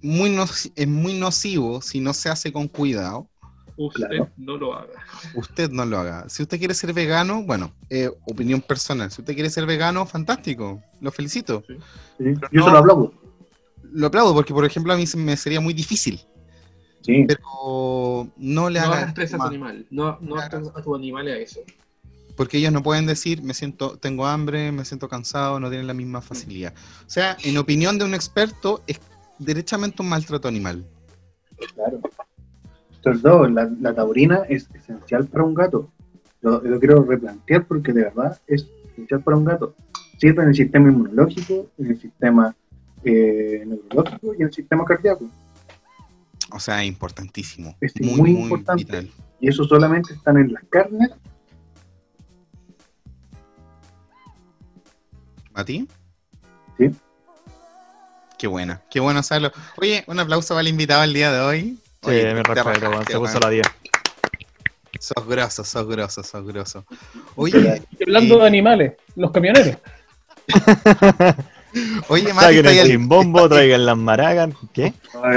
muy, noci- es muy nocivo si no se hace con cuidado. Usted Claro. no lo haga. Usted no lo haga. Si usted quiere ser vegano, bueno, eh, opinión personal. Si usted quiere ser vegano, fantástico. Lo felicito. Yo no- se lo aplaudo. Lo aplaudo porque, por ejemplo, a mí se me sería muy difícil. Sí. Pero no le No haga hagas a tu animal. No, no No a tu animal a eso. porque ellos no pueden decir, me siento, tengo hambre, me siento cansado, no tienen la misma facilidad. O sea, en opinión de un experto, es derechamente un maltrato animal. Claro. Sobre todo, la, la taurina es esencial para un gato. Lo, lo quiero replantear porque de verdad es esencial para un gato. Sirve en el sistema inmunológico, en el sistema eh, neurológico y en el sistema cardíaco. O sea, importantísimo. Es muy, muy importante. vital. Y eso solamente están en las carnes ¿Mati? Sí. Qué buena, qué bueno saberlo. Oye, un aplauso para el invitado el día de hoy. Sí, Oye, me respeto, rajaste, weón, se puso la 10. Sos grosso, sos grosso, sos grosso. Oye, hablando eh, de animales, los camioneros. oye, Mati, Traigan el chimbombo, traigan las maracas. ¿Qué?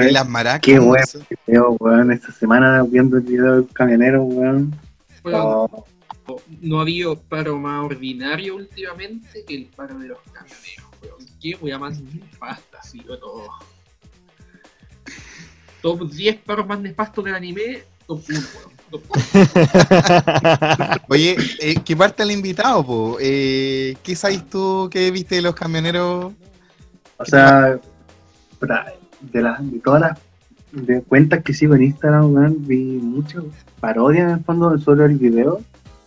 y las maracas. Qué no bueno. weón, esta semana viendo el video del camionero, weón. Bueno, Oh, no ha habido paro más ordinario últimamente que el paro de los camioneros, weón. Qué wea más nefasta ha sido todo. Top 10 paros más nefastos del anime, top 1, weón. Oye, eh, ¿qué parte el invitado, po? Eh, ¿Qué sabes tú que viste de los camioneros? o sea, de, las de todas las de cuentas que sigo en Instagram, vi muchas parodias en el fondo sobre el video,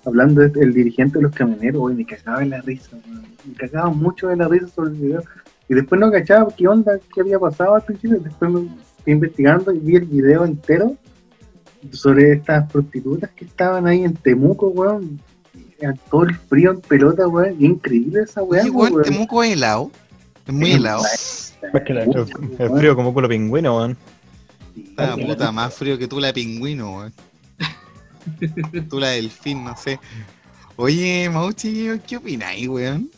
hablando del dirigente de los camioneros, weón, me cagaba en la risa. Me cagaba mucho de la risa sobre el video. Y después no cachaba qué onda, qué había pasado al principio, después me fui investigando y vi el video entero sobre estas prostitutas que estaban ahí en Temuco, weón. Todo el frío en pelota, weón. Increíble esa weá, Oye, weón, weón. Temuco es helado. Es muy helado. Más que la- El, el frío como culo pingüino, weón. Ah, puta, más frío que tú la pingüino, weón. tú la delfín, no sé. Oye, Mauchi, ¿qué opináis, weón?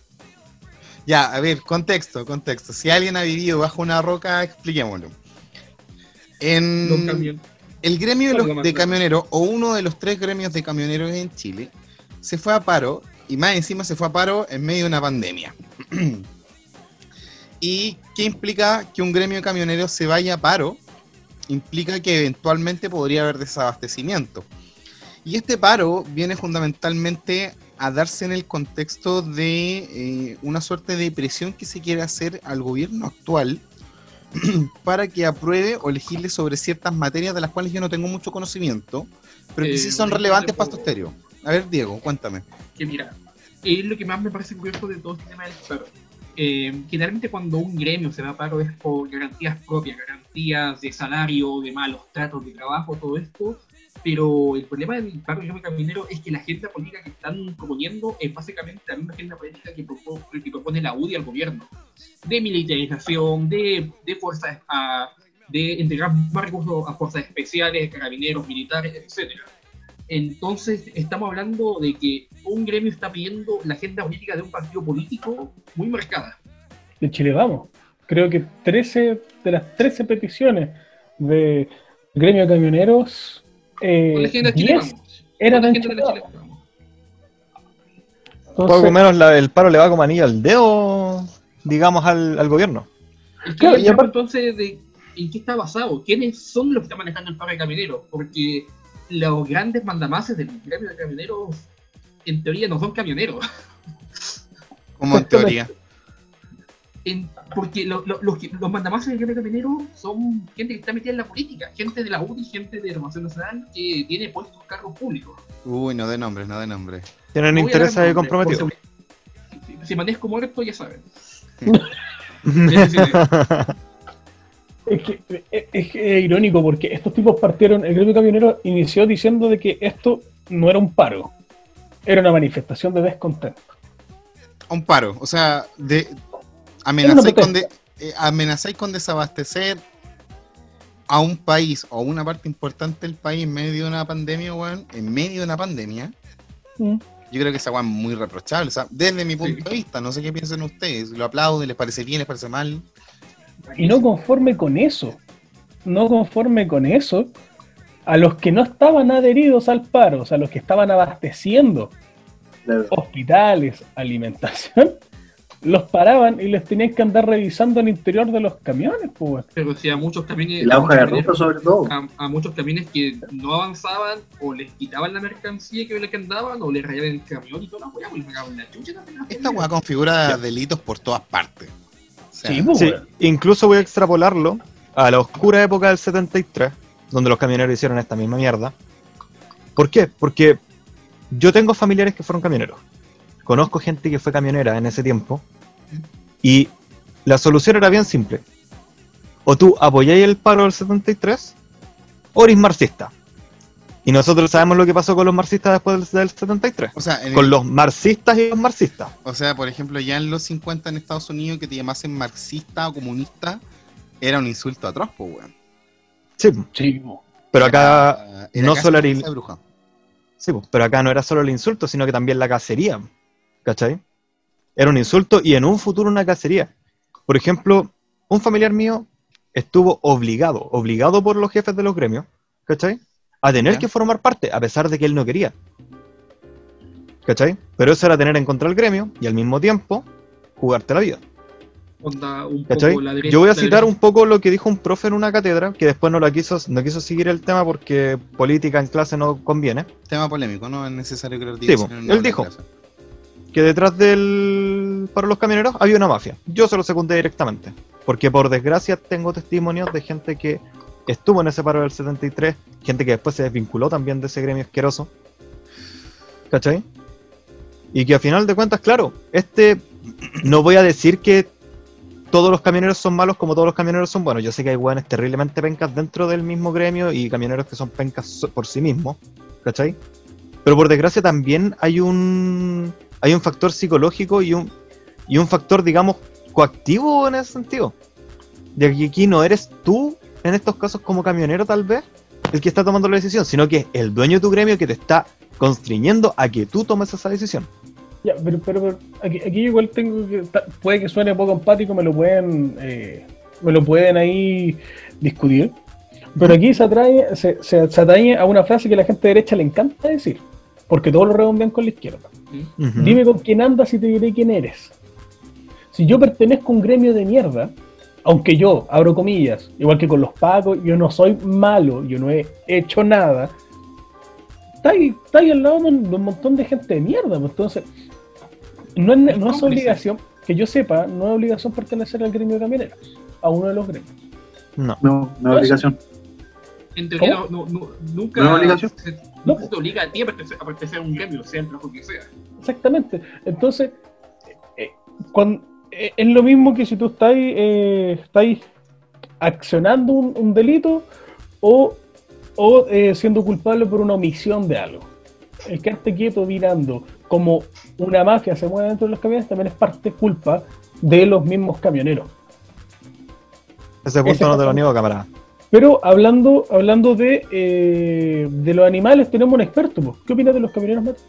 Ya, a ver, contexto, contexto. Si alguien ha vivido bajo una roca, expliquémoslo. En. El gremio de, los- de camioneros, o uno de los tres gremios de camioneros en Chile, se fue a paro, y más encima se fue a paro en medio de una pandemia. ¿Y qué implica que un gremio de camioneros se vaya a paro? Implica que eventualmente podría haber desabastecimiento. Y este paro viene fundamentalmente a darse en el contexto de eh, una suerte de presión que se quiere hacer al gobierno actual para que apruebe o legisle sobre ciertas materias de las cuales yo no tengo mucho conocimiento, pero que Eh, sí son relevantes para estéreo. A ver, Diego, cuéntame. que mira, es lo que más me parece curioso de todo este tema del paro. Eh, generalmente cuando un gremio se va a paro es por garantías propias, garantías de salario, de malos tratos de trabajo, todo esto. Pero el problema del paro de camionero es que la agenda política que están proponiendo es básicamente la misma agenda política que propone la UDI al gobierno. De militarización, de, de fuerzas, a- de entregar más recursos a fuerzas especiales, carabineros, militares, etcétera. Entonces, estamos hablando de que un gremio está pidiendo la agenda política de un partido político muy marcada. de Chile Vamos. Creo que 13 de las 13 peticiones de gremio de camioneros, eh, agenda de Chile 10 Vamos. eran Con la en agenda de Chile Chile Vamos. Vamos. Poco menos la- el paro le va como anillo al dedo, digamos, al, al gobierno. Es que Claro, yo y llamo aparte- entonces de en qué está basado, quiénes son los que están manejando el paro de camioneros, porque los grandes mandamases del gremio de camioneros en teoría no son camioneros. Como en teoría. En- porque lo- lo- los, los mandamases del gremio de camioneros son gente que está metida en la política, gente de la UDI, gente de la Formación Nacional que tiene puestos cargos públicos. Uy, no de nombres, no de nombres. Tienen No intereses nombre, comprometido. por Si, si- si manejo muerto, ya saben. Es que, es, es que es irónico porque estos tipos partieron, el gremio camionero inició diciendo de que esto no era un paro, era una manifestación de descontento. Un paro, o sea, de amenazáis con, de- eh, amenazáis con desabastecer a un país o una parte importante del país en medio de una pandemia, weón, en medio de una pandemia. Yo creo que esa weón es muy reprochable, o sea, desde mi punto Sí. de vista, no sé qué piensan ustedes, lo aplauden, les parece bien, les parece mal. Y no conforme con eso, no conforme con eso, a los que no estaban adheridos al paro, o sea, los que estaban abasteciendo Claro. hospitales, alimentación, los paraban y les tenían que andar revisando el interior de los camiones, pues. Pero si a muchos camiones. La hoja de ruta sobre todo. a, a muchos camiones que no avanzaban o les quitaban la mercancía que, que andaban o les rayaban el camión y toda la weá, pues les sacaban la chucha también. las Esta weá configura delitos por todas partes. O sea, Sí, pues, Sí, incluso voy a extrapolarlo a la oscura época del 73, donde los camioneros hicieron esta misma mierda. ¿Por qué? Porque yo tengo familiares que fueron camioneros. Conozco gente que fue camionera en ese tiempo. Y la solución era bien simple. O tú apoyáis el paro del 73, o eres marxista. Y nosotros sabemos lo que pasó con los marxistas después del, del 73. O sea, Con el- los marxistas y los marxistas. o sea, por ejemplo, ya en los 50 en Estados Unidos que te llamasen marxista o comunista era un insulto atroz, pues, weón. Sí, Sí, pero acá Era- era no solo era- bruja. Sí, pero acá no era solo el insulto, sino que también la cacería. ¿Cachai? Era un insulto y en un futuro una cacería. Por ejemplo, un familiar mío estuvo obligado, obligado por los jefes de los gremios, ¿cachai? A tener Ya. que formar parte, a pesar de que él no quería. ¿Cachai? Pero eso era tener en contra el gremio y al mismo tiempo jugarte la vida. Onda un ¿Cachai? poco la derecha. Yo voy a citar un poco lo que dijo un profe en una cátedra, que después no la quiso, no quiso seguir el tema porque política en clase no conviene. Tema polémico, no es necesario que lo Sí, digas en él dijo. clase. Que detrás del para los camioneros había una mafia. Yo se lo secundé directamente, porque por desgracia tengo testimonios de gente que estuvo en ese paro del 73, gente que después se desvinculó también de ese gremio asqueroso. ¿Cachai? Y que a final de cuentas, claro, este no voy a decir que todos los camioneros son malos como todos los camioneros son buenos. Yo sé que hay hueones terriblemente pencas dentro del mismo gremio y camioneros que son pencas por sí mismos, ¿cachai? Pero por desgracia también hay un hay un factor psicológico y un y un factor, digamos, coactivo en ese sentido. De que aquí no eres tú, en estos casos como camionero tal vez, el que está tomando la decisión, sino que es el dueño de tu gremio que te está constriñendo a que tú tomes esa decisión. Ya, pero, pero, aquí, igual tengo que. Puede que suene poco empático, me lo pueden. eh, me lo pueden ahí discutir. Pero aquí se, atrae, se, se, se atañe a una frase que a la gente derecha le encanta decir. Porque todos lo redondean con la izquierda. Dime con quién andas y te diré quién eres. Si yo pertenezco a un gremio de mierda, aunque yo, abro comillas, igual que con los pacos, yo no soy malo, yo no he hecho nada, está ahí, está ahí al lado de un, de un montón de gente de mierda. pues, Entonces, no es, no es cómplice. obligación, que yo sepa, no es obligación pertenecer al gremio de camioneros, a uno de los gremios. No. No, no es obligación. En teoría, no, nunca, ¿No es obligación? se, No. nunca se te obliga a ti a pertenecer a, pertenecer a un gremio, sea el trabajo que sea. Exactamente. Entonces, eh, eh, es lo mismo que si tú estás, eh, estáis accionando un, un delito o, o eh, siendo culpable por una omisión de algo. El quedarte quieto mirando como una mafia se mueve dentro de los camiones también es parte culpa de los mismos camioneros. Ese punto Ese no te lo niego, camarada. Pero hablando, hablando de, eh, de los animales, tenemos un experto. ¿Qué opinas de los camioneros, Mati?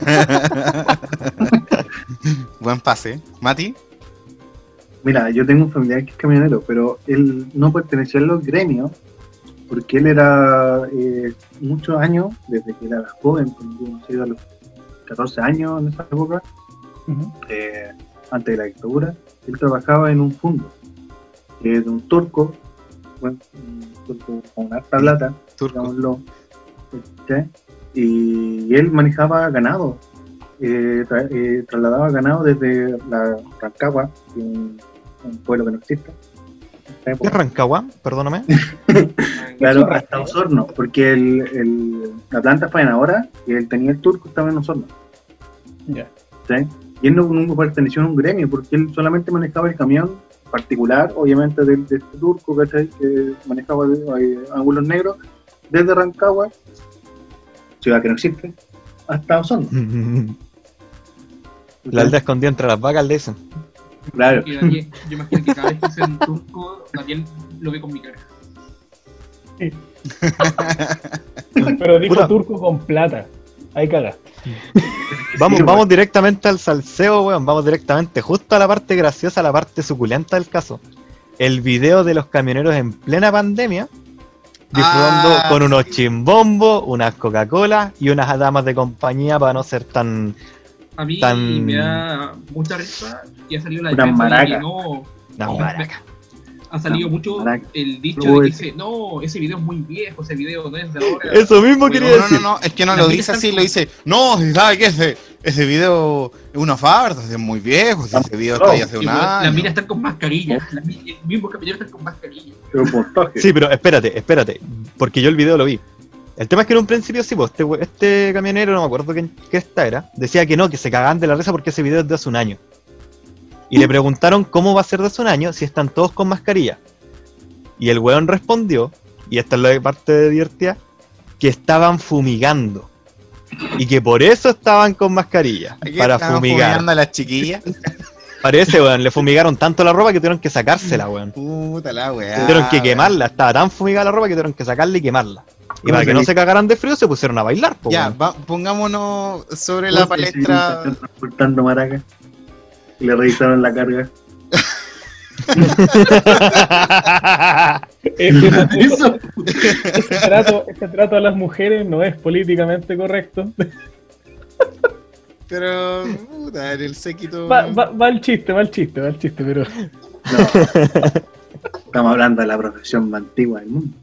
Buen pase. Mati, Mira, yo tengo un familiar que es camionero, pero él no pertenecía a los gremios porque él era eh, muchos años, desde que era joven, a los 14 años en esa época, eh, antes de la dictadura, él trabajaba en un fondo eh, de un turco, bueno, un turco con harta plata, turco. digámoslo, ¿cachai? Y él manejaba ganado, eh, tra- eh, trasladaba ganado desde la Rancagua, que es un, un pueblo que no existe. en ¿Qué Rancagua? Perdóname. Claro, hasta. Osorno, porque el, el- la planta faenadora que él tenía el turco estaba en Osorno. Ya. ¿sí? Y él no, nunca perteneció a un gremio, porque él solamente manejaba el camión particular, obviamente, del de este turco, ¿cachai? Que manejaba de, eh, ángulos negros, desde Rancagua, ciudad que no existe, hasta Osorno. La aldea escondida entre las vacas, le dicen. Claro. Yo imagino que cada vez que sea un turco, Daniel lo ve con mi cara. Pero dijo Puta. turco con plata. Ahí cagaste. Vamos, Sí, vamos directamente al salseo, weón. Vamos directamente justo a la parte graciosa, a la parte suculenta del caso. El video de los camioneros en plena pandemia, disfrutando Ah, con unos sí. chimbombos, unas Coca-Cola y unas damas de compañía para no ser tan. A mí Tan- me da mucha risa y ha salido la Una maraca. que no. No, maraca. Ha salido mucho el dicho de que dice, no, ese video es muy viejo, ese video no es de ahora. Eso mismo quería No, no, decir. no, no, es que no lo dice así, con- lo dice, no, si sabe que ese, ese video es una farsa, es muy viejo, si ese video No, está ahí hace un año. las minas están con mascarilla. Las mi- el mismo camionero están con mascarilla. Pero montaje. Sí, pero espérate, espérate, porque yo el video lo vi. El tema es que en un principio sí, pues, este, este camionero, no me acuerdo qué, qué esta era, decía que no, que se cagaban de la risa porque ese video es de hace un año. Y le preguntaron cómo va a ser de hace un año si están todos con mascarilla. Y el weón respondió, y esta es la parte divertida, que estaban fumigando. Y que por eso estaban con mascarilla. Para fumigar. fumigando a las chiquillas. Parece, weón. Le fumigaron tanto la ropa que tuvieron que sacársela, weón. Puta la weá. Tuvieron que quemarla. Estaba tan fumigada la ropa que tuvieron que sacarla y quemarla. Y para que no se cagaran de frío se pusieron a bailar, po, Ya, va- pongámonos sobre la ¿Cómo se palestra. están transportando maracas. Le revisaron la carga. Ese, Eso. ese trato, ese trato a las mujeres no es políticamente correcto. Pero, puta, en el séquito. Va, va, va el chiste, va el chiste, va el chiste, pero No. Estamos hablando de la profesión más antigua del mundo.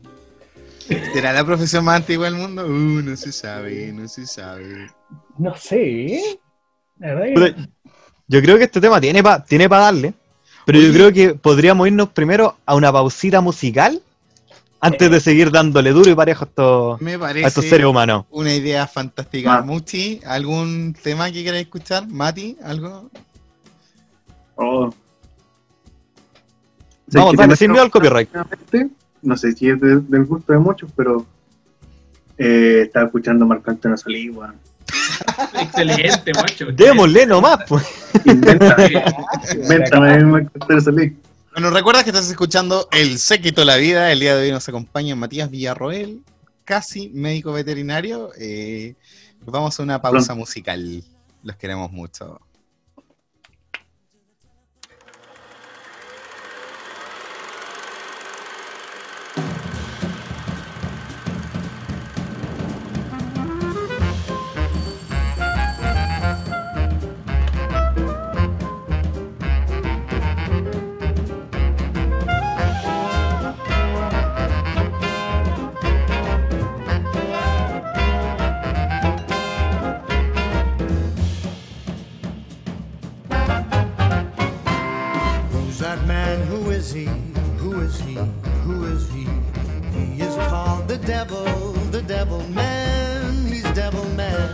¿Será la profesión más antigua del mundo? Uh, no se sabe, no se sabe. no sé, ¿eh? La verdad que- Pero yo creo que este tema tiene para tiene pa darle. Pero yo creo que podríamos irnos primero a una pausita musical antes de seguir dándole duro y parejo a estos, Me a estos parece seres humanos. una idea fantástica. Ah. Muchi, ¿algún tema que queráis escuchar? Mati, ¿algo? Oh. Vamos, dale, te sin miedo al copyright. No sé si es de- del gusto de muchos, pero eh, estaba escuchando Marco Antonio Solís, weón. Excelente, macho. Démosle nomás, pues. Invéntame, invéntame. Bueno, recuerda que estás escuchando El Séquito La Vida. El día de hoy nos acompaña Matías Villarroel, casi médico veterinario. Eh, vamos a una pausa Pronto. musical. Los queremos mucho. Devil, the devil man. He's devil man.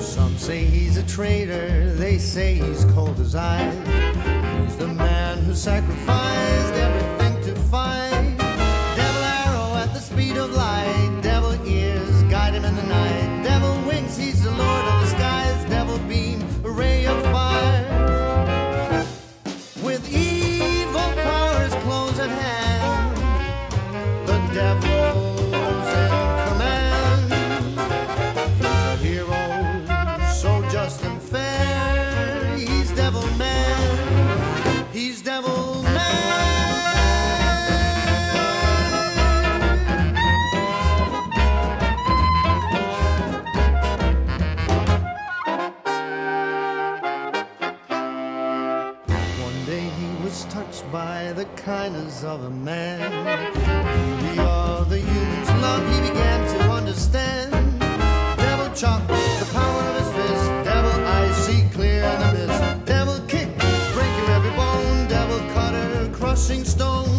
Some say he's a traitor, they say he's cold as ice. He's the man who sacrificed everything of a man. Beauty of the human's love he began to understand. Devil chop, the power of his fist. Devil eyes see clear in the mist. Devil kick, break your every bone. Devil cutter, crushing stones.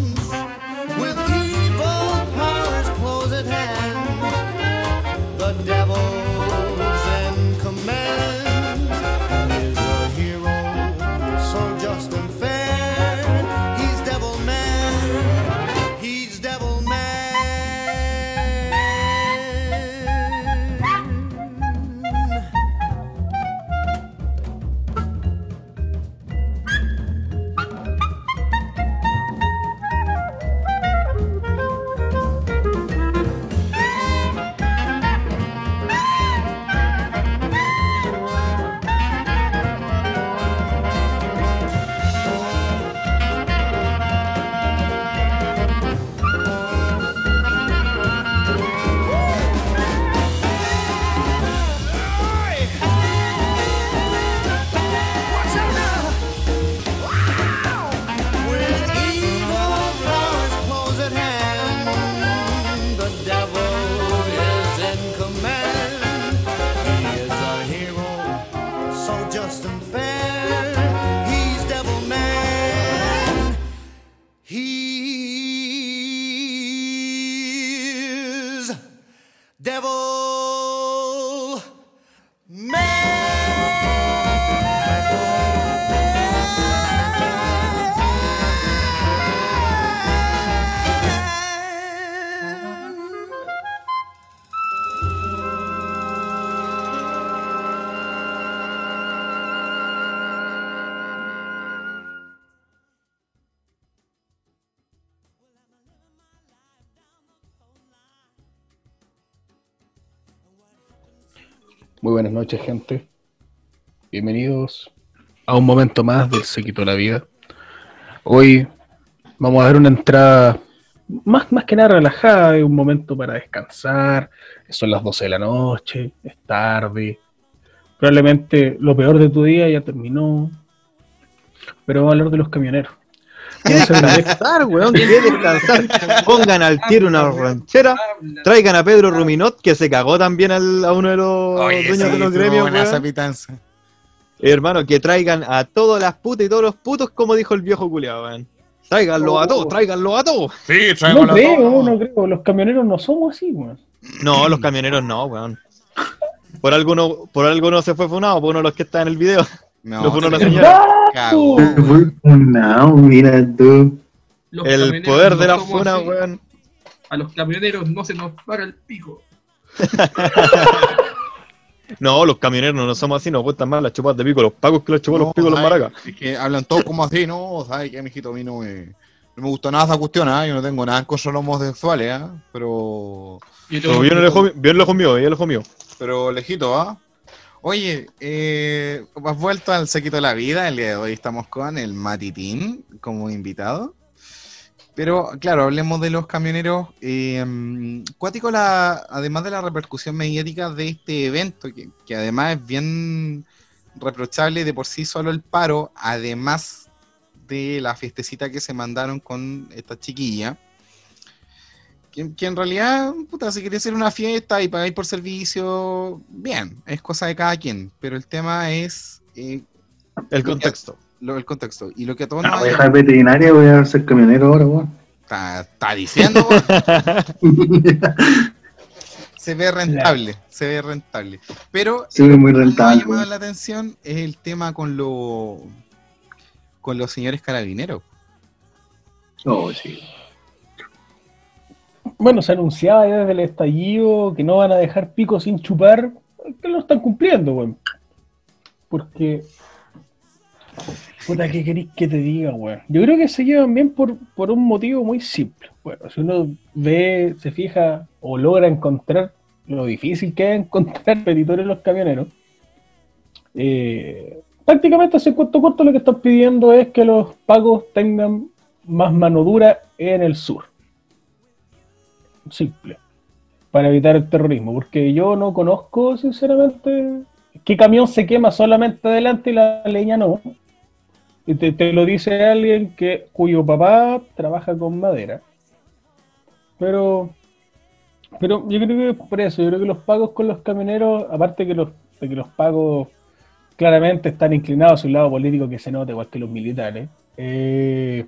Devil buenas noches, gente. Bienvenidos a un momento más del Se quitó la vida. Hoy vamos a dar una entrada más, más que nada relajada, es un momento para descansar. Son las 12 de la noche, es tarde. Probablemente lo peor de tu día ya terminó. Pero vamos a hablar de los camioneros. ¿Qué descansar, weón? ¿Qué descansar? Pongan al tiro una ranchera, traigan a Pedro Ruminot, que se cagó también al- a uno de los Oye, dueños sí, de los gremios, weón. pitanza. Hermano, que traigan a todas las putas y todos los putos, como dijo el viejo culiado, weón. Tráiganlo a todos, tráiganlo a todos. Sí, No creo, no creo. Los camioneros no somos así, weón. No, los camioneros no, weón. Por alguno, por alguno se fue funado, por uno de los que está en el video. No, Lo señora. Cagó. Mira tú. Los El camioneros poder de no la funa, así. weón. A los camioneros no se nos para el pico. No, los camioneros no somos así, nos gustan más las chupas de pico, los pagos que los chupan los picos los maracas. Es que hablan todos como así, no, ¿sabes qué, mijito? A mí no me, no me gustó nada esa cuestión, ¿ah? Yo no tengo nada contra los homosexuales, ¿ah? Pero, Yo Pero tengo- bien lejos, bien lejos mío, bien lejos mío. pero lejito, ¿ah? Oye, eh, has vuelto al sequito de la vida. El día de hoy estamos con el Matitín como invitado. Pero claro, hablemos de los camioneros. Eh, mm, la, además de la repercusión mediática de este evento, que, que además es bien reprochable de por sí solo el paro, además de la fiestecita que se mandaron con esta chiquilla. Que, que en realidad, puta, si quería hacer una fiesta y pagáis por servicio, bien, es cosa de cada quien. Pero el tema es eh, El contexto. lo, el contexto. Y lo que a todos No, nos voy a dejar veterinaria, voy a ser camionero ahora, weón. está, está diciendo, weón. se ve rentable, se ve rentable. Pero Se ve muy lo que me ha rentable. llamado weón. la atención es el tema con lo con los señores carabineros. Oh, sí. Bueno, se anunciaba desde el estallido que no van a dejar pico sin chupar, que lo están cumpliendo, weón. Porque. Puta, ¿qué queréis que te diga, weón? Yo creo que se llevan bien por, por un motivo muy simple. Bueno, si uno ve, se fija o logra encontrar lo difícil que es encontrar petitores en los camioneros, eh, prácticamente hace cuento corto lo que están pidiendo es que los pagos tengan más mano dura en el sur simple para evitar el terrorismo, porque yo no conozco sinceramente qué camión se quema solamente adelante y la leña no. Y te, te lo dice alguien que cuyo papá trabaja con madera. Pero pero yo creo que es por eso, yo creo que los pagos con los camioneros, aparte que los, de que los pagos claramente están inclinados hacia un lado político que se nota igual que los militares, eh,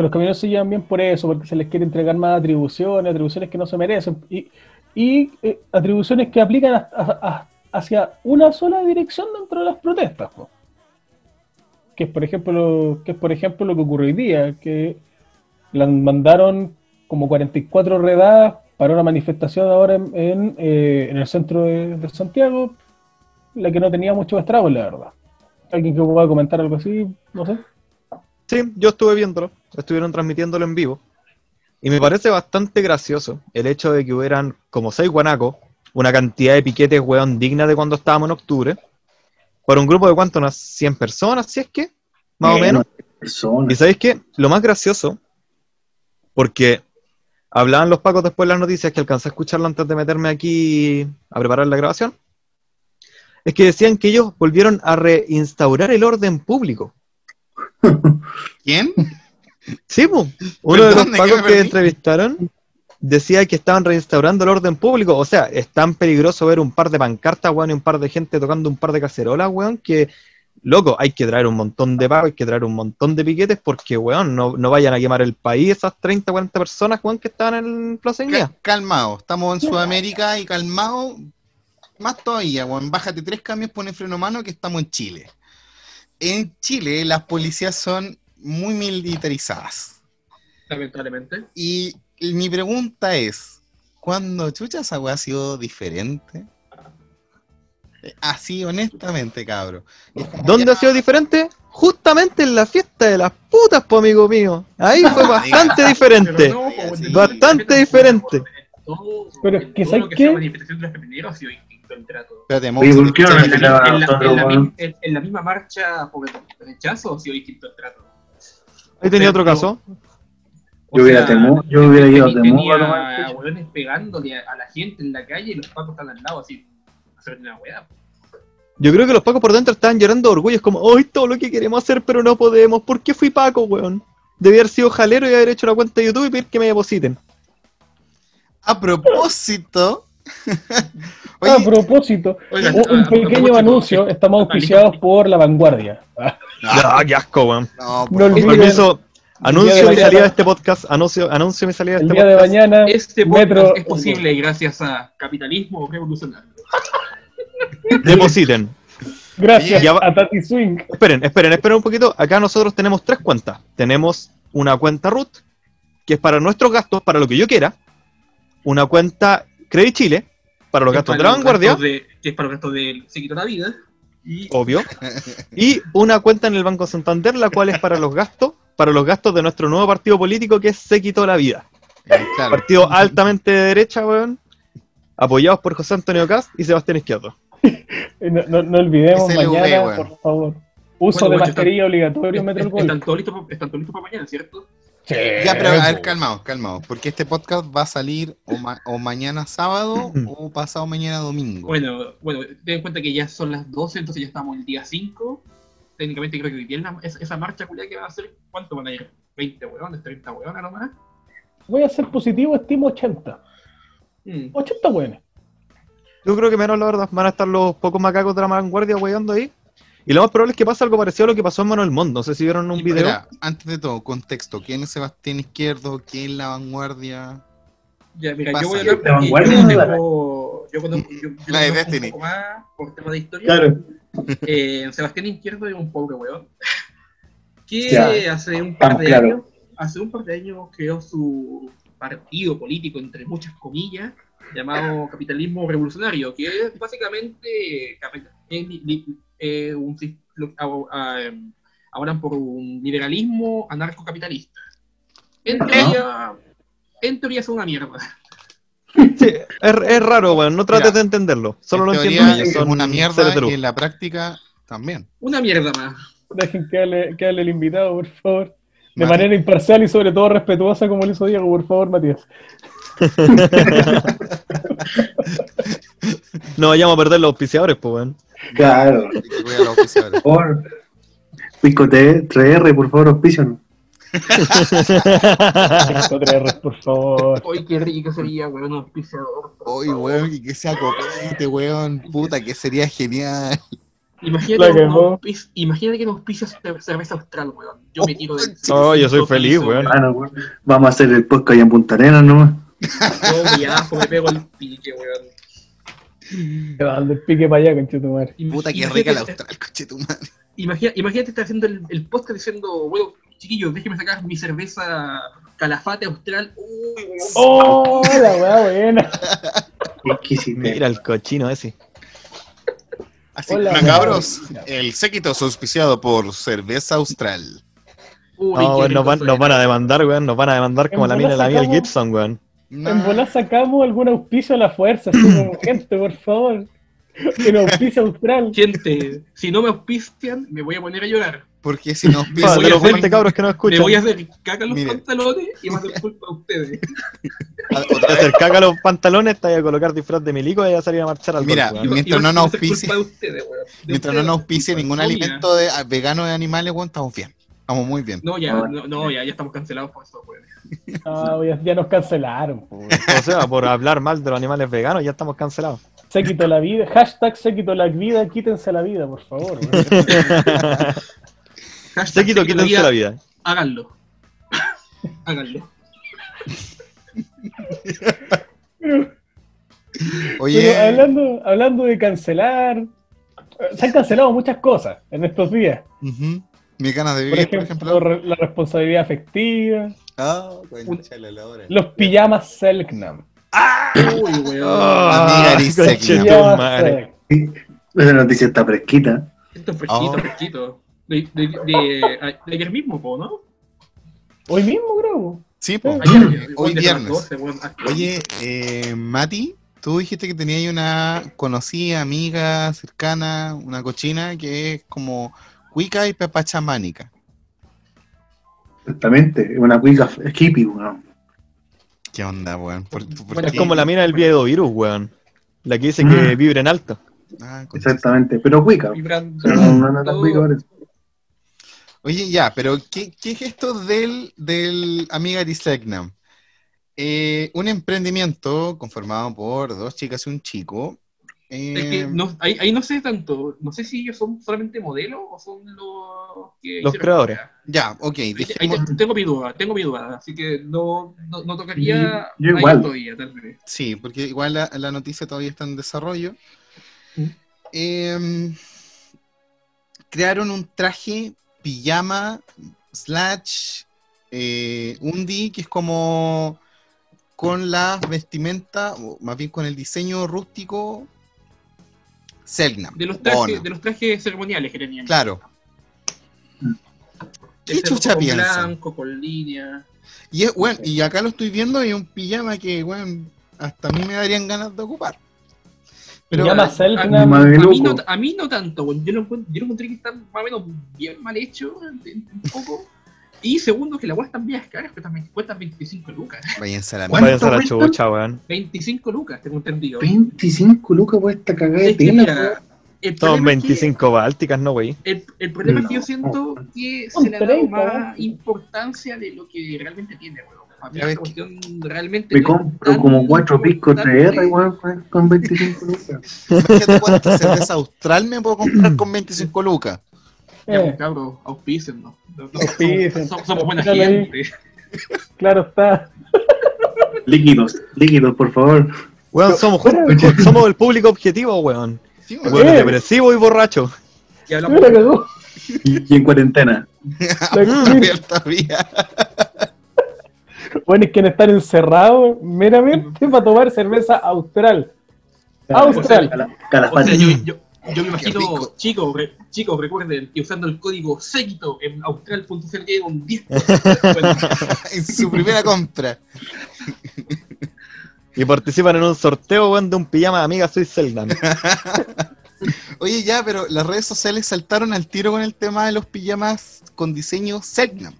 con los camioneros se llevan bien por eso, porque se les quiere entregar más atribuciones, atribuciones que no se merecen, y, eh, atribuciones que aplican a- hacia una sola dirección dentro de las protestas. Que es por ejemplo, que es por ejemplo lo que ocurrió hoy día, que la mandaron como 44 redadas para una manifestación ahora en, en, eh, en el centro de, de Santiago, la que no tenía mucho estrago, la verdad. ¿Alguien que pueda comentar algo así? No sé. Sí, yo estuve viéndolo, estuvieron transmitiéndolo en vivo. Y me parece bastante gracioso el hecho de que hubieran como seis guanacos, una cantidad de piquetes, weón, digna de cuando estábamos en octubre, para un grupo de cuánto, unas 100 personas, si es que, más o menos. Y Personas. sabéis qué? Lo más gracioso, porque hablaban los pacos después de las noticias que alcancé a escucharlo antes de meterme aquí a preparar la grabación, es que decían que ellos volvieron a reinstaurar el orden público. ¿Quién? Sí, po. uno de los Perdón, ¿de qué pacos me que entrevistaron decía que estaban reinstaurando el orden público. O sea, es tan peligroso ver un par de pancartas, weón, y un par de gente tocando un par de cacerolas, weón, que, loco, hay que traer un montón de pagos, hay que traer un montón de piquetes porque, weón, no, no vayan a quemar el país esas 30, 40 personas, weón, que estaban en Plaza. Cal- calmado, estamos en Sudamérica y calmado, más todavía, weón. Bájate tres cambios, pone freno a mano que estamos en Chile. En Chile las policías son muy militarizadas. lamentablemente. Y mi pregunta es, ¿cuándo chucha esa weá ha sido diferente? Así, honestamente, cabro. ¿Dónde ya- ha sido diferente? Justamente en la fiesta de las putas, po, amigo mío. Ahí fue bastante diferente. No, Sí, bastante diferente. todo, Pero es que, ¿sabes qué? sea manifestación de los camioneros ha sido distinto el trato. Espérate, ¿por qué no en la misma marcha por el rechazo ha sido distinto el trato. Ahí tenía otro caso. o Yo hubiera Temu- yo hubiera ido a Temuco a tenía tomar a pecho. hueones pegándole a, la gente en la calle y los pacos están al lado así, hacer una weá. Yo creo que los pacos por dentro estaban llorando de orgullo. Es como, ¡ay, todo lo que queremos hacer, pero no podemos! ¿Por qué fui paco, weón? Debí haber sido jalero y haber hecho una cuenta de YouTube y pedir que me depositen. A propósito. a propósito, Oigan, un, a pequeño propósito, anuncio, estamos auspiciados por La Vanguardia. Ah, ¡Ah, qué asco, weón! no, por No favor. Permiso, anuncio mi salida de este podcast. Anuncio, anuncio mi salida de El este día de podcast. mañana, Este podcast Metro... es posible gracias a capitalismo revolucionario. Depositen. Gracias Ya va- a Tati Swing. Esperen, esperen, esperen un poquito. Acá nosotros tenemos tres cuentas. Tenemos una cuenta root, que es para nuestros gastos, para lo que yo quiera. Una cuenta Credit Chile, para los gastos para de la vanguardia, de- que es para los gastos del Se quitó la vida. Y obvio. Y una cuenta en el Banco Santander, la cual es para los gastos, para los gastos de nuestro nuevo partido político, que es Se quitó la vida. Eh, claro. Partido altamente de derecha, weón. Apoyados por José Antonio Cast y Sebastián Izquierdo. No, no- no olvidemos SLV, mañana, weón. por favor. Uso Bueno, de mascarilla obligatorio en Metro están todos listos para mañana, ¿cierto? Sí, Ya, pero a ver, calmaos, calmaos. Porque este podcast va a salir o, ma- o mañana sábado o pasado mañana domingo. Bueno, bueno, ten en cuenta que ya son las 12, entonces ya estamos el día 5. Técnicamente creo que hoy día es la- esa, esa marcha culia que van a hacer, ¿cuánto van a ir? ¿20 hueones? ¿30 hueones nomás? Voy a ser positivo, estimo 80. Mm. 80 buenos. Yo creo que menos, la verdad. Van a estar los pocos macacos de la vanguardia weyando ahí. Y lo más probable es que pase algo parecido a lo que pasó en Manuel Montt. No sé si vieron un Y video. Espera, antes de todo, contexto. ¿Quién es Sebastián Izquierdo? ¿Quién es la vanguardia? Ya, mira, Pasa. yo voy a hablar porque yo yo conozco, yo, yo La de un poco más por tema de historia. Claro. Eh, Sebastián Izquierdo es un pobre weón. Que Ya, hace un par de claro. años, hace un par de años creó su partido político, entre muchas comillas, llamado Capitalismo Revolucionario, que es básicamente eh, un lo- a- a- em, hablan por un liberalismo anarcocapitalista. En teoría, en teoría es una mierda. Sí, es, es raro, weón. No trates Mira, de entenderlo. Solo en lo entiendo son una mierda y en la práctica también. Una mierda más. Dejen que hable, que hable el invitado, por favor. De Mati. manera imparcial y sobre todo respetuosa, como lo hizo Diego, por favor, Matías. No vayamos a perder los auspiciadores, pues, weón. Claro. Que. Por Pico 3R, por favor, vez, por favor. Hoy qué rico sería, weón, un auspiciador. favor. weón, y que sea copete, weón. Puta, que sería genial. Imagínate, La un quemó. auspic- imagínate que nos cerveza austral, weón. Yo me tiro de. Oh, yo soy feliz, weón. No, weón. Vamos a hacer el podcast allá en Punta Arenas nomás. Yo viajo, me pego el pique, weón. Te va dando el pique para allá, conchetumare. Puta, que Imagínate- rica la austral. Imagina- imagínate estar haciendo el, el podcast diciendo, bueno, chiquillos, déjenme sacar mi cerveza calafate austral. Uy. ¡Oh, la weá buena! Mira el cochino ese. Así Hola, que, weón. cabros, el séquito es auspiciado por Cerveza Austral. Uy, No, nos van, suena. nos van a demandar, weón. Nos van a demandar como la mina de la sacamos- Gibson, weón. En volar sacamos algún auspicio a la fuerza, así como gente, por favor. Que nos auspicia Austral. Gente, si no me auspician, me voy a poner a llorar. Porque si nos Ah, piden. voy de a los 20 cabros que no Me escuchan. voy a hacer caca los Mire. pantalones y va a ser culpa de ustedes. Te hacer caca a los pantalones, te vas a colocar disfraz de milico y vas a salir a marchar al Mira, golf, weón. Mientras no nos a auspicie- Mientras no nos auspicie ningún No, mira. alimento de, ah, vegano de animales, weón, estamos bien. Estamos muy bien. No, ya, no, no, ya, ya estamos cancelados por eso, weón. Ah, ya, ya nos cancelaron. O sea, por hablar mal de los animales veganos ya estamos cancelados. Se quitó la vida. Hashtag se quitó la vida, quítense la vida, por favor. Hashtag Se quitó, se quitó quítense la vida. Háganlo. Háganlo. Oye, Pero hablando, hablando de cancelar, se han cancelado muchas cosas en estos días. mis ganas de Por vivir, por ejemplo, la responsabilidad afectiva, Ah, lora. los pijamas Selknam. Uy, weón. Madre. Selknam. Esa noticia está fresquita. Esto es fresquito, Oh. fresquito. De, de, de- de ayer mismo, po, ¿no? Hoy mismo, creo. Sí, po. Ayer, Hoy viernes. 12, weón, hasta- Oye, eh, Mati, tú dijiste que tenías una conocida, amiga, cercana, una cochina que es como cuica y pepachamánica. Exactamente, una cuica hippie, weón. ¿Qué onda, weón? ¿Por, por Bueno, Es como la mina del viejo virus, weón. La que dice que Mm. vibra en alto. Ah, Exactamente, pero cuica. vibrando. Oye, ya, pero ¿qué, qué es esto del, del Amiga Disegnam? Eh, un emprendimiento conformado por dos chicas y un chico. Eh, Es que no, ahí, ahí no sé tanto. No sé si ellos son solamente modelos o son los que Los creadores. Ya, ok, ahí te- tengo mi duda, tengo mi duda, así que no, no, no tocaría Y- yo igual. todavía, tal vez. Sí, porque igual la, la noticia todavía está en desarrollo. Mm. Em, crearon un traje pijama slash eh, undi que es como con la vestimenta, o más bien con el diseño rústico Selgnam. De los Bono. trajes, de los trajes ceremoniales que tenían. Claro. ¿Qué chucha blanco, con línea. Y, es, bueno, y acá lo estoy viendo y un pijama que, bueno, hasta a mí me darían ganas de ocupar. Pero, a- Selknam. a, mí no, a mí no tanto, yo lo, encuentro, yo lo encontré que está más o menos bien mal hecho, un poco. Y segundo, que las weas están bien caras, que también cuestan 25 lucas. váyanse a la ¿Cuánto Váyanse a la chucha, weón. 25 lucas, tengo entendido. 25 lucas por esta cagada de que tela, Son problema es que- 25 bálticas, ¿no, wey? El, el problema es que yo No. siento que Son se le ha dado 30, más ¿no? importancia de lo que realmente tiene, weón. A mí cuestión realmente Me no compro como 4 piscos de. R, weón, con- con 25 lucas. Imagínate cuánta cerveza austral me puedo comprar con 25 lucas. Ya, Eh, cabros, auspicien, Auspicien. Somos, somos buena gente. claro está. Líquidos, líquidos, por favor. Weón, somos, somos el público objetivo, weón. Sí, Weón, weón. Depresivo y borracho. Y hablamos. Y, y en cuarentena. La- Abierta vía. Bueno, es que estar encerrados meramente para tomar cerveza austral. Austral. Cala- O sea, Calafate. yo, yo, yo me imagino, chicos, re- chicos, recuerden que usando el código SEGITO en austral.cl tienen un 10% de descuento. en su primera compra. Y participan en un sorteo, weón, de un pijama de amiga Soy Seldan. Oye, ya, pero las redes sociales saltaron al tiro con el tema de los pijamas con diseño Selknam.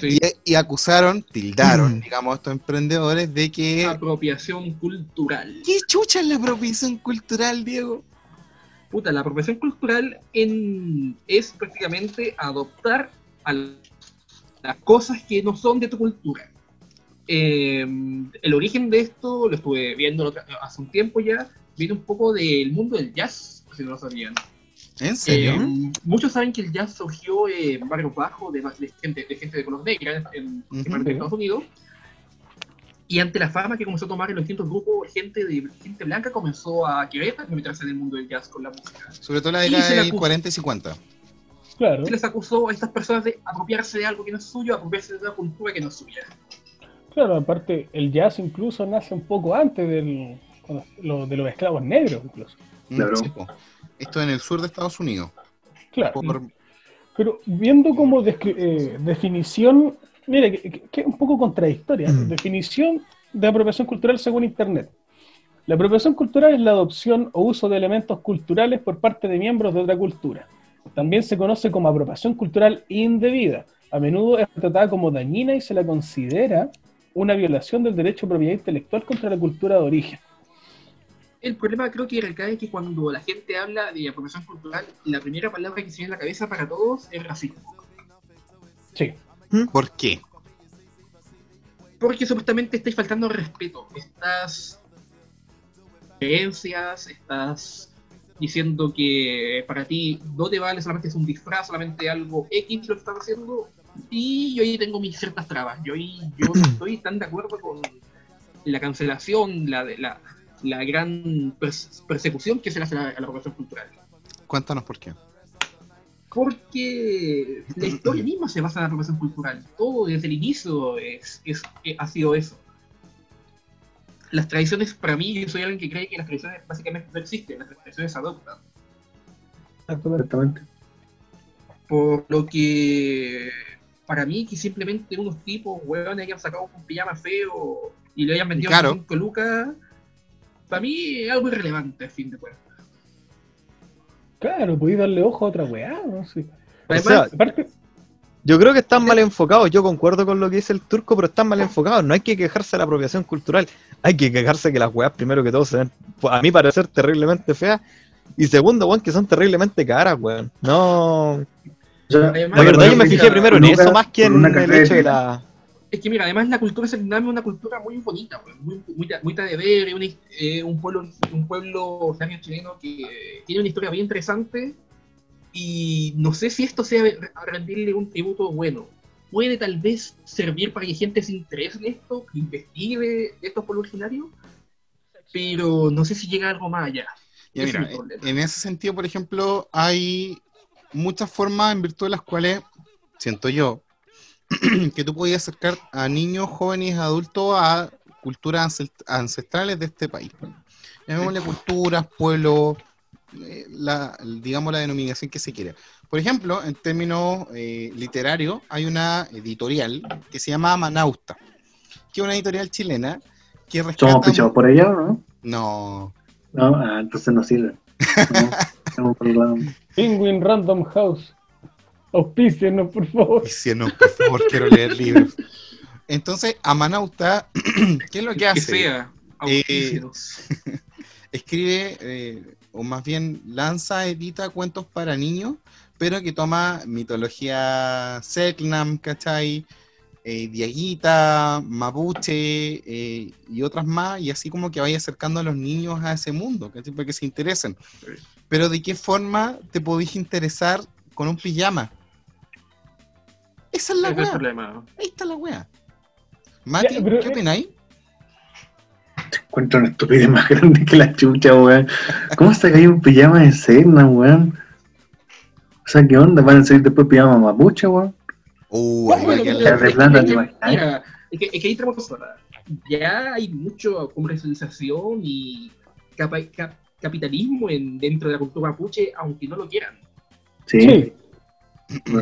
Sí. Y, y acusaron, tildaron, digamos, a estos emprendedores de que. Apropiación cultural. ¿Qué chucha es la apropiación cultural, Diego? Puta, la apropiación cultural en, es prácticamente adoptar a las cosas que no son de tu cultura. Eh, el origen de esto lo estuve viendo hace un tiempo ya, viene un poco del mundo del jazz, si no lo sabían. ¿En serio? Eh, muchos saben que el jazz surgió en barrios bajos de, de gente, de gente de color negra en, en parte de Estados Unidos. Y ante la fama que comenzó a tomar en los distintos grupos, gente de gente blanca comenzó a querer meterse en el mundo del jazz con la música. Sobre todo la década la del acu- 40 y 50. Claro. Se les acusó a estas personas de apropiarse de algo que no es suyo, apropiarse de una cultura que no es suya. Claro, aparte, el jazz incluso nace un poco antes del, lo- de los esclavos negros, incluso. Mm, Claro. sí. Esto en el sur de Estados Unidos. Claro. Por- Pero viendo como eh, definición, mira, que, es un poco contradictoria. Mm. Definición de apropiación cultural según Internet. La apropiación cultural es la adopción o uso de elementos culturales por parte de miembros de otra cultura. También se conoce como apropiación cultural indebida. A menudo es tratada como dañina y se la considera una violación del derecho a propiedad intelectual contra la cultura de origen. El problema creo que recae que cuando la gente habla de apropiación cultural, la primera palabra que se viene a la cabeza para todos es racismo. Sí, ¿Por qué? Porque supuestamente estáis faltando al respeto. Estás creencias, estás diciendo que para ti no te vale, solamente es un disfraz, solamente algo X lo que estás haciendo. Y yo ahí tengo mis ciertas trabas. Yo ahí yo no estoy tan de acuerdo con la cancelación, la, de- la, la gran pers- persecución que se le hace a la, a la apropiación cultural. Cuéntanos por qué. Porque la historia misma se basa en la apropiación cultural. Todo desde el inicio es, es- eh, ha sido eso. Las tradiciones, para mí, yo soy alguien que cree que las tradiciones básicamente no existen, las tradiciones se adoptan. Exactamente. Por lo que para mí que simplemente unos tipos, weón, hayan sacado un pijama feo y le hayan vendido Claro. 5 lucas, para mí es algo irrelevante, a fin de cuentas. Claro, podéis darle ojo a otra weá, no sé. Además, sea, Aparte, Yo creo que están mal enfocados. Yo concuerdo con lo que dice el turco, pero están mal enfocados. No hay que quejarse de la apropiación cultural. Hay que quejarse que las weas, primero que todo, se ven, a mi parecer, terriblemente feas. Y segundo, weón, que son terriblemente caras, weón. No. La verdad, yo me fijé primero en eso más que en el hecho de de la. Es que mira, además la cultura vietnam es una cultura muy bonita, pues, muy, muy, muy de una eh, un pueblo, un pueblo originario chileno que eh, tiene una historia bien interesante y no sé si esto sea rendirle un tributo bueno. Puede tal vez servir para que gente se interese en esto, que investigue estos pueblos originarios, pero no sé si llega algo más allá. Ya, mira, es en ese sentido, por ejemplo, hay muchas formas en virtud de las cuales, siento yo, que tú podías acercar a niños, jóvenes, adultos a culturas ancest- ancestrales de este país. Llamémosle culturas, pueblos, eh, la, digamos la denominación que se quiera. Por ejemplo, en términos eh, literarios, hay una editorial que se llama Manausta, que es una editorial chilena que rescata... ¿Somos pichados por allá o no? No, No, ah, entonces no sirve. No, estamos por el lado. Penguin Random House. Auspícienos, por favor. No, por favor, quiero leer libros. Entonces, Amanauta, ¿qué es lo que Que hace? sea, Eh. Escribe, eh, o más bien lanza, edita cuentos para niños, pero que toma mitología Selknam, ¿cachai? Eh, Diaguita, Mapuche eh, y otras más, y así como que vaya acercando a los niños a ese mundo, ¿cachai? Para que se interesen. Pero ¿de qué forma te podéis interesar con un pijama? Esa es la es el weá. problema. Ahí está la wea. Mati, Ya, pero- ¿qué opináis? Encuentro una estupidez más grande que la chucha, weón. ¿Cómo sacáis un pijama de cena, weón? O sea, ¿qué onda? ¿Van a salir después pijama mapuche, weón? Uh, No, bueno, pero- la- es ¿te que- imaginas? es que, es que ahí tenemos cosas. Ya hay mucho comercialización y capa- cap- capitalismo en, dentro de la cultura mapuche, aunque no lo quieran. Sí. Sí.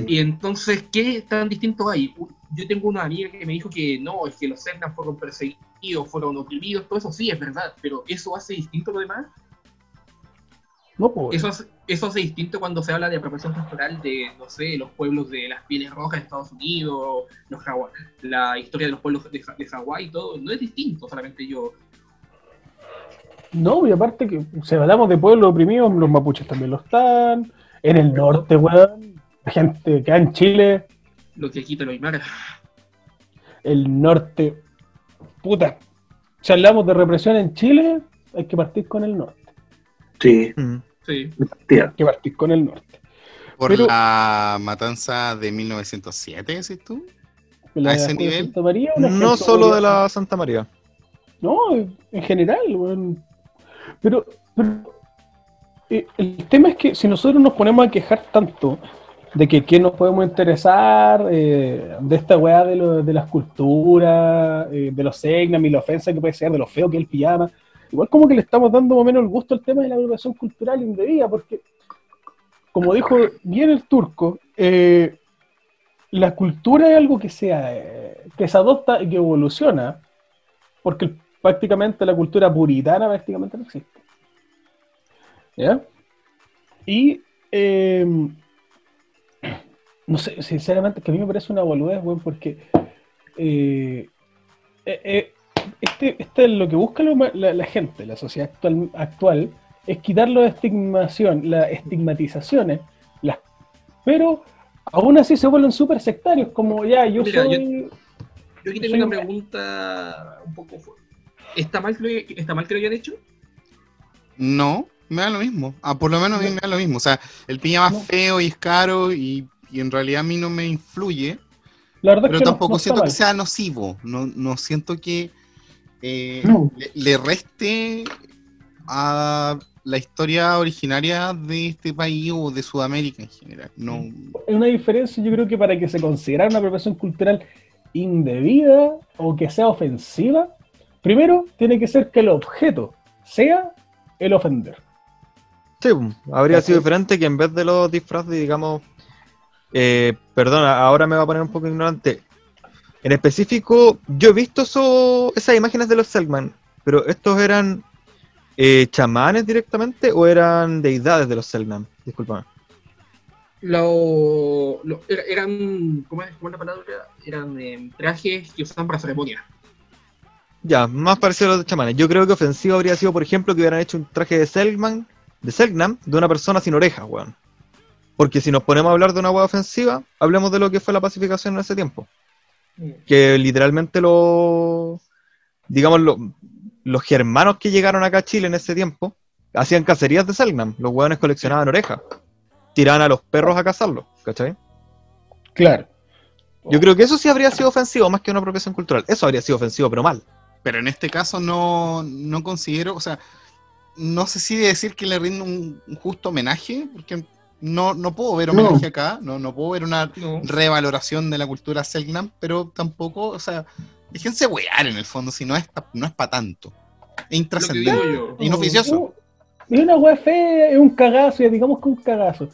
Y entonces, ¿qué tan distinto hay? Yo tengo una amiga que me dijo que no, es que los Cernas fueron perseguidos, fueron oprimidos, todo eso sí es verdad, pero ¿eso hace distinto lo demás? No, pues. Eso hace, eso hace distinto cuando se habla de apropiación cultural de, no sé, los pueblos de las pieles rojas de Estados Unidos, los Hawa- la historia de los pueblos de, de Hawái y todo. No es distinto, solamente yo. No, y aparte que si hablamos de pueblos oprimidos, los mapuches también lo están. En el norte, weón. La gente que hay en Chile, Lo que quita lo Aymara. el norte. Puta. Si hablamos de represión en Chile, hay que partir con el norte. Sí, Mm. Sí. Hay que partir con el norte. Por Pero- la matanza de 1907, decís tú. La ese de nivel? Santa María, No solo de la Santa María. No, en general. Pero, pero eh, el tema es que si nosotros nos ponemos a quejar tanto de que qué nos podemos interesar eh, de esta weá de, lo- de las culturas, eh, de los segnam y la ofensa que puede ser, de lo feo que es el pijama, igual como que le estamos dando más o menos el gusto al tema de la apropiación cultural indebida, porque, como dijo bien el turco, eh, la cultura es algo que, sea, que se adopta y que evoluciona, porque prácticamente la cultura puritana prácticamente no existe. ¿Ya? Y no sé, sinceramente, que a mí me parece una boludez, weón, porque eh, eh, eh, este, este es lo que busca la, la gente, la sociedad actual, actual, es quitar la estigmación, las estigmatizaciones, las, pero aún así se vuelven súper sectarios, como ya, yo Mira, soy... Yo aquí tengo Soy una un- pregunta un poco fuerte. ¿Está mal, que lo- ¿Está mal que lo hayan hecho? No, me da lo mismo. Ah, por lo menos a mí me da lo mismo. O sea, el pijama No. es feo y es caro y, y en realidad a mí no me influye. La verdad es Pero que tampoco no siento que sea nocivo. No, no siento que eh, No. le, le reste a la historia originaria de este país o de Sudamérica en general. No, Hay una diferencia, yo creo que para que se considerara una apropiación cultural indebida o que sea ofensiva, primero tiene que ser que el objeto sea el ofender. Sí, habría sido diferente que en vez de los disfraces, digamos, eh, perdona, ahora me va a poner un poco ignorante. En específico, yo he visto eso- esas imágenes de los Selkman, pero estos eran eh, chamanes directamente o eran deidades de los Selkman. Disculpame. Lo, lo- era- eran, ¿cómo es, cómo es la palabra? Eran eh, trajes que usaban para ceremonias. Ya, más parecido a los de chamanes. Yo creo que ofensivo habría sido, por ejemplo, que hubieran hecho un traje de Selkman, de Selknam, de una persona sin orejas, weón. Porque si nos ponemos a hablar de una hueá ofensiva, hablemos de lo que fue la pacificación en ese tiempo. Que literalmente los, digamos, lo- los germanos que llegaron acá a Chile en ese tiempo, hacían cacerías de Selknam. Los hueones coleccionaban orejas. Tiraban a los perros a cazarlos, ¿cachai? Claro. Yo creo que eso sí habría sido ofensivo, más que una apropiación cultural. Eso habría sido ofensivo, pero mal. Pero en este caso no, no considero, o sea, no sé si decir que le rindo un, un justo homenaje, porque no, no puedo ver No. homenaje acá, no, no puedo ver una No. revaloración de la cultura Selknam, pero tampoco, o sea, déjense wear en el fondo, si no es, no es para tanto. Es intrascendente, yo. inoficioso. Es una weá fea, es un cagazo, ya digamos que un cagazo.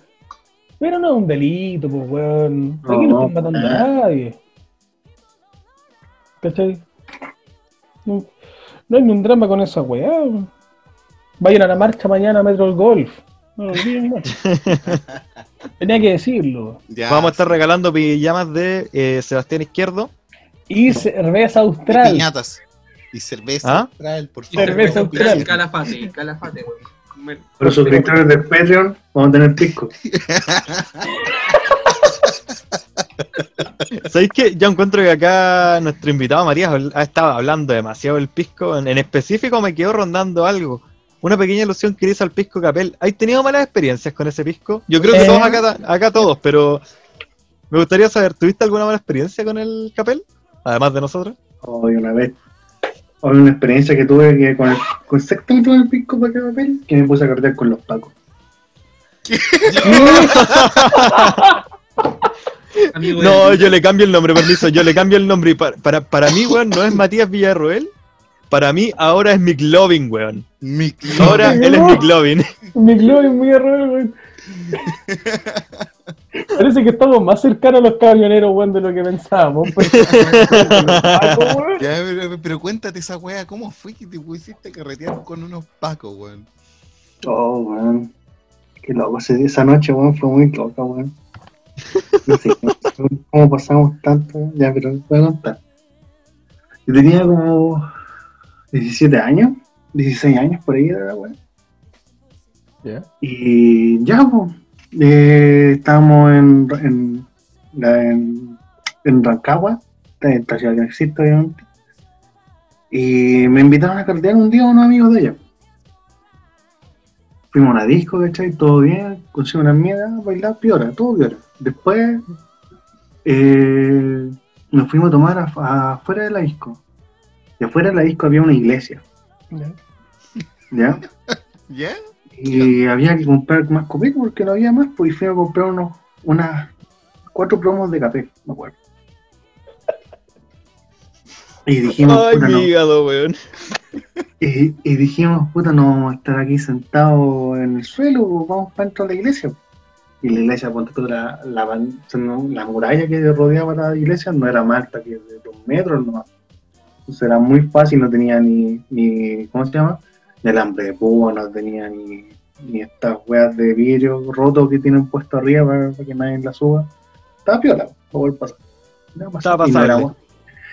Pero no es un delito, pues weón. Aquí no, están matando a nadie. ¿Cachai? No, no hay ni un drama con esa weá. weón. Vayan a la marcha mañana a Metro Golf. No. Tenía que decirlo. Ya, Vamos a estar regalando pijamas de eh, Sebastián Izquierdo. Y cerveza y austral. piñatas. Y cerveza ¿Ah? austral, por Y favor. Cerveza austral. Calafate, Los suscriptores de Patreon vamos a tener pisco. ¿Sabéis que Yo encuentro que acá nuestro invitado habl- ha estado hablando demasiado del pisco. En, en específico me quedó rondando algo. Una pequeña ilusión que hizo al pisco Capel. ¿Has tenido malas experiencias con ese pisco? Yo creo que Eh. todos acá, acá todos, pero me gustaría saber, ¿tuviste alguna mala experiencia con el Capel? Además de nosotros. Hoy una vez. Hoy una experiencia que tuve que con, el, con exactamente con el pisco para que me puse a cartear con los pacos. amigo No, yo le cambio el nombre, permiso, yo le cambio el nombre. Y para, para, para mí, weón, no es Matías Villarroel. Para mí ahora es McLovin, weón. Mi- Ahora él es McLovin. Es muy error, weón. Parece que estamos más cercanos a los camioneros, weón, de lo que pensábamos. pues. Ya, pero, pero cuéntate esa wea, ¿cómo fue que te pusiste a carretear con unos pacos, weón? Oh, weón. Qué loco. Esa noche, weón, fue muy loca, weón. No sé cómo pasamos tanto. Ya, pero voy a contar. Yo tenía como 17 años, 16 años por ahí, era, weón. Ya. Y ya, pues, eh, estábamos en, en, la- en, en Rancagua, esta esta ciudad que no existe, obviamente. Y me invitaron a cartear un día unos amigos de ella. Fuimos a una disco, ¿cachai? Todo bien, conseguí una mierda, bailar, piora, todo piora. Después eh, nos fuimos a tomar af- afuera de la disco. Y afuera de la disco había una iglesia, Ya. ¿ya? ¿Ya? Y había que comprar más copete porque no había más, pues y fuimos a comprar unos, unas cuatro promos de café, me acuerdo. Y dijimos, Ay, puta, no, hígado, weón. y, y dijimos, puta, no vamos a estar aquí sentados en el suelo, pues, vamos para dentro de la iglesia. Y la iglesia, ponte tú, la, la, muralla que rodeaba la iglesia no era más alta que de dos metros, no. Entonces era muy fácil, no tenía ni, ni ¿cómo se llama? Ni alambre de púa, no tenía ni, ni estas weas de vidrio roto que tienen puesto arriba para, para que nadie la suba. Estaba piola, por pasar. No. Estaba y, no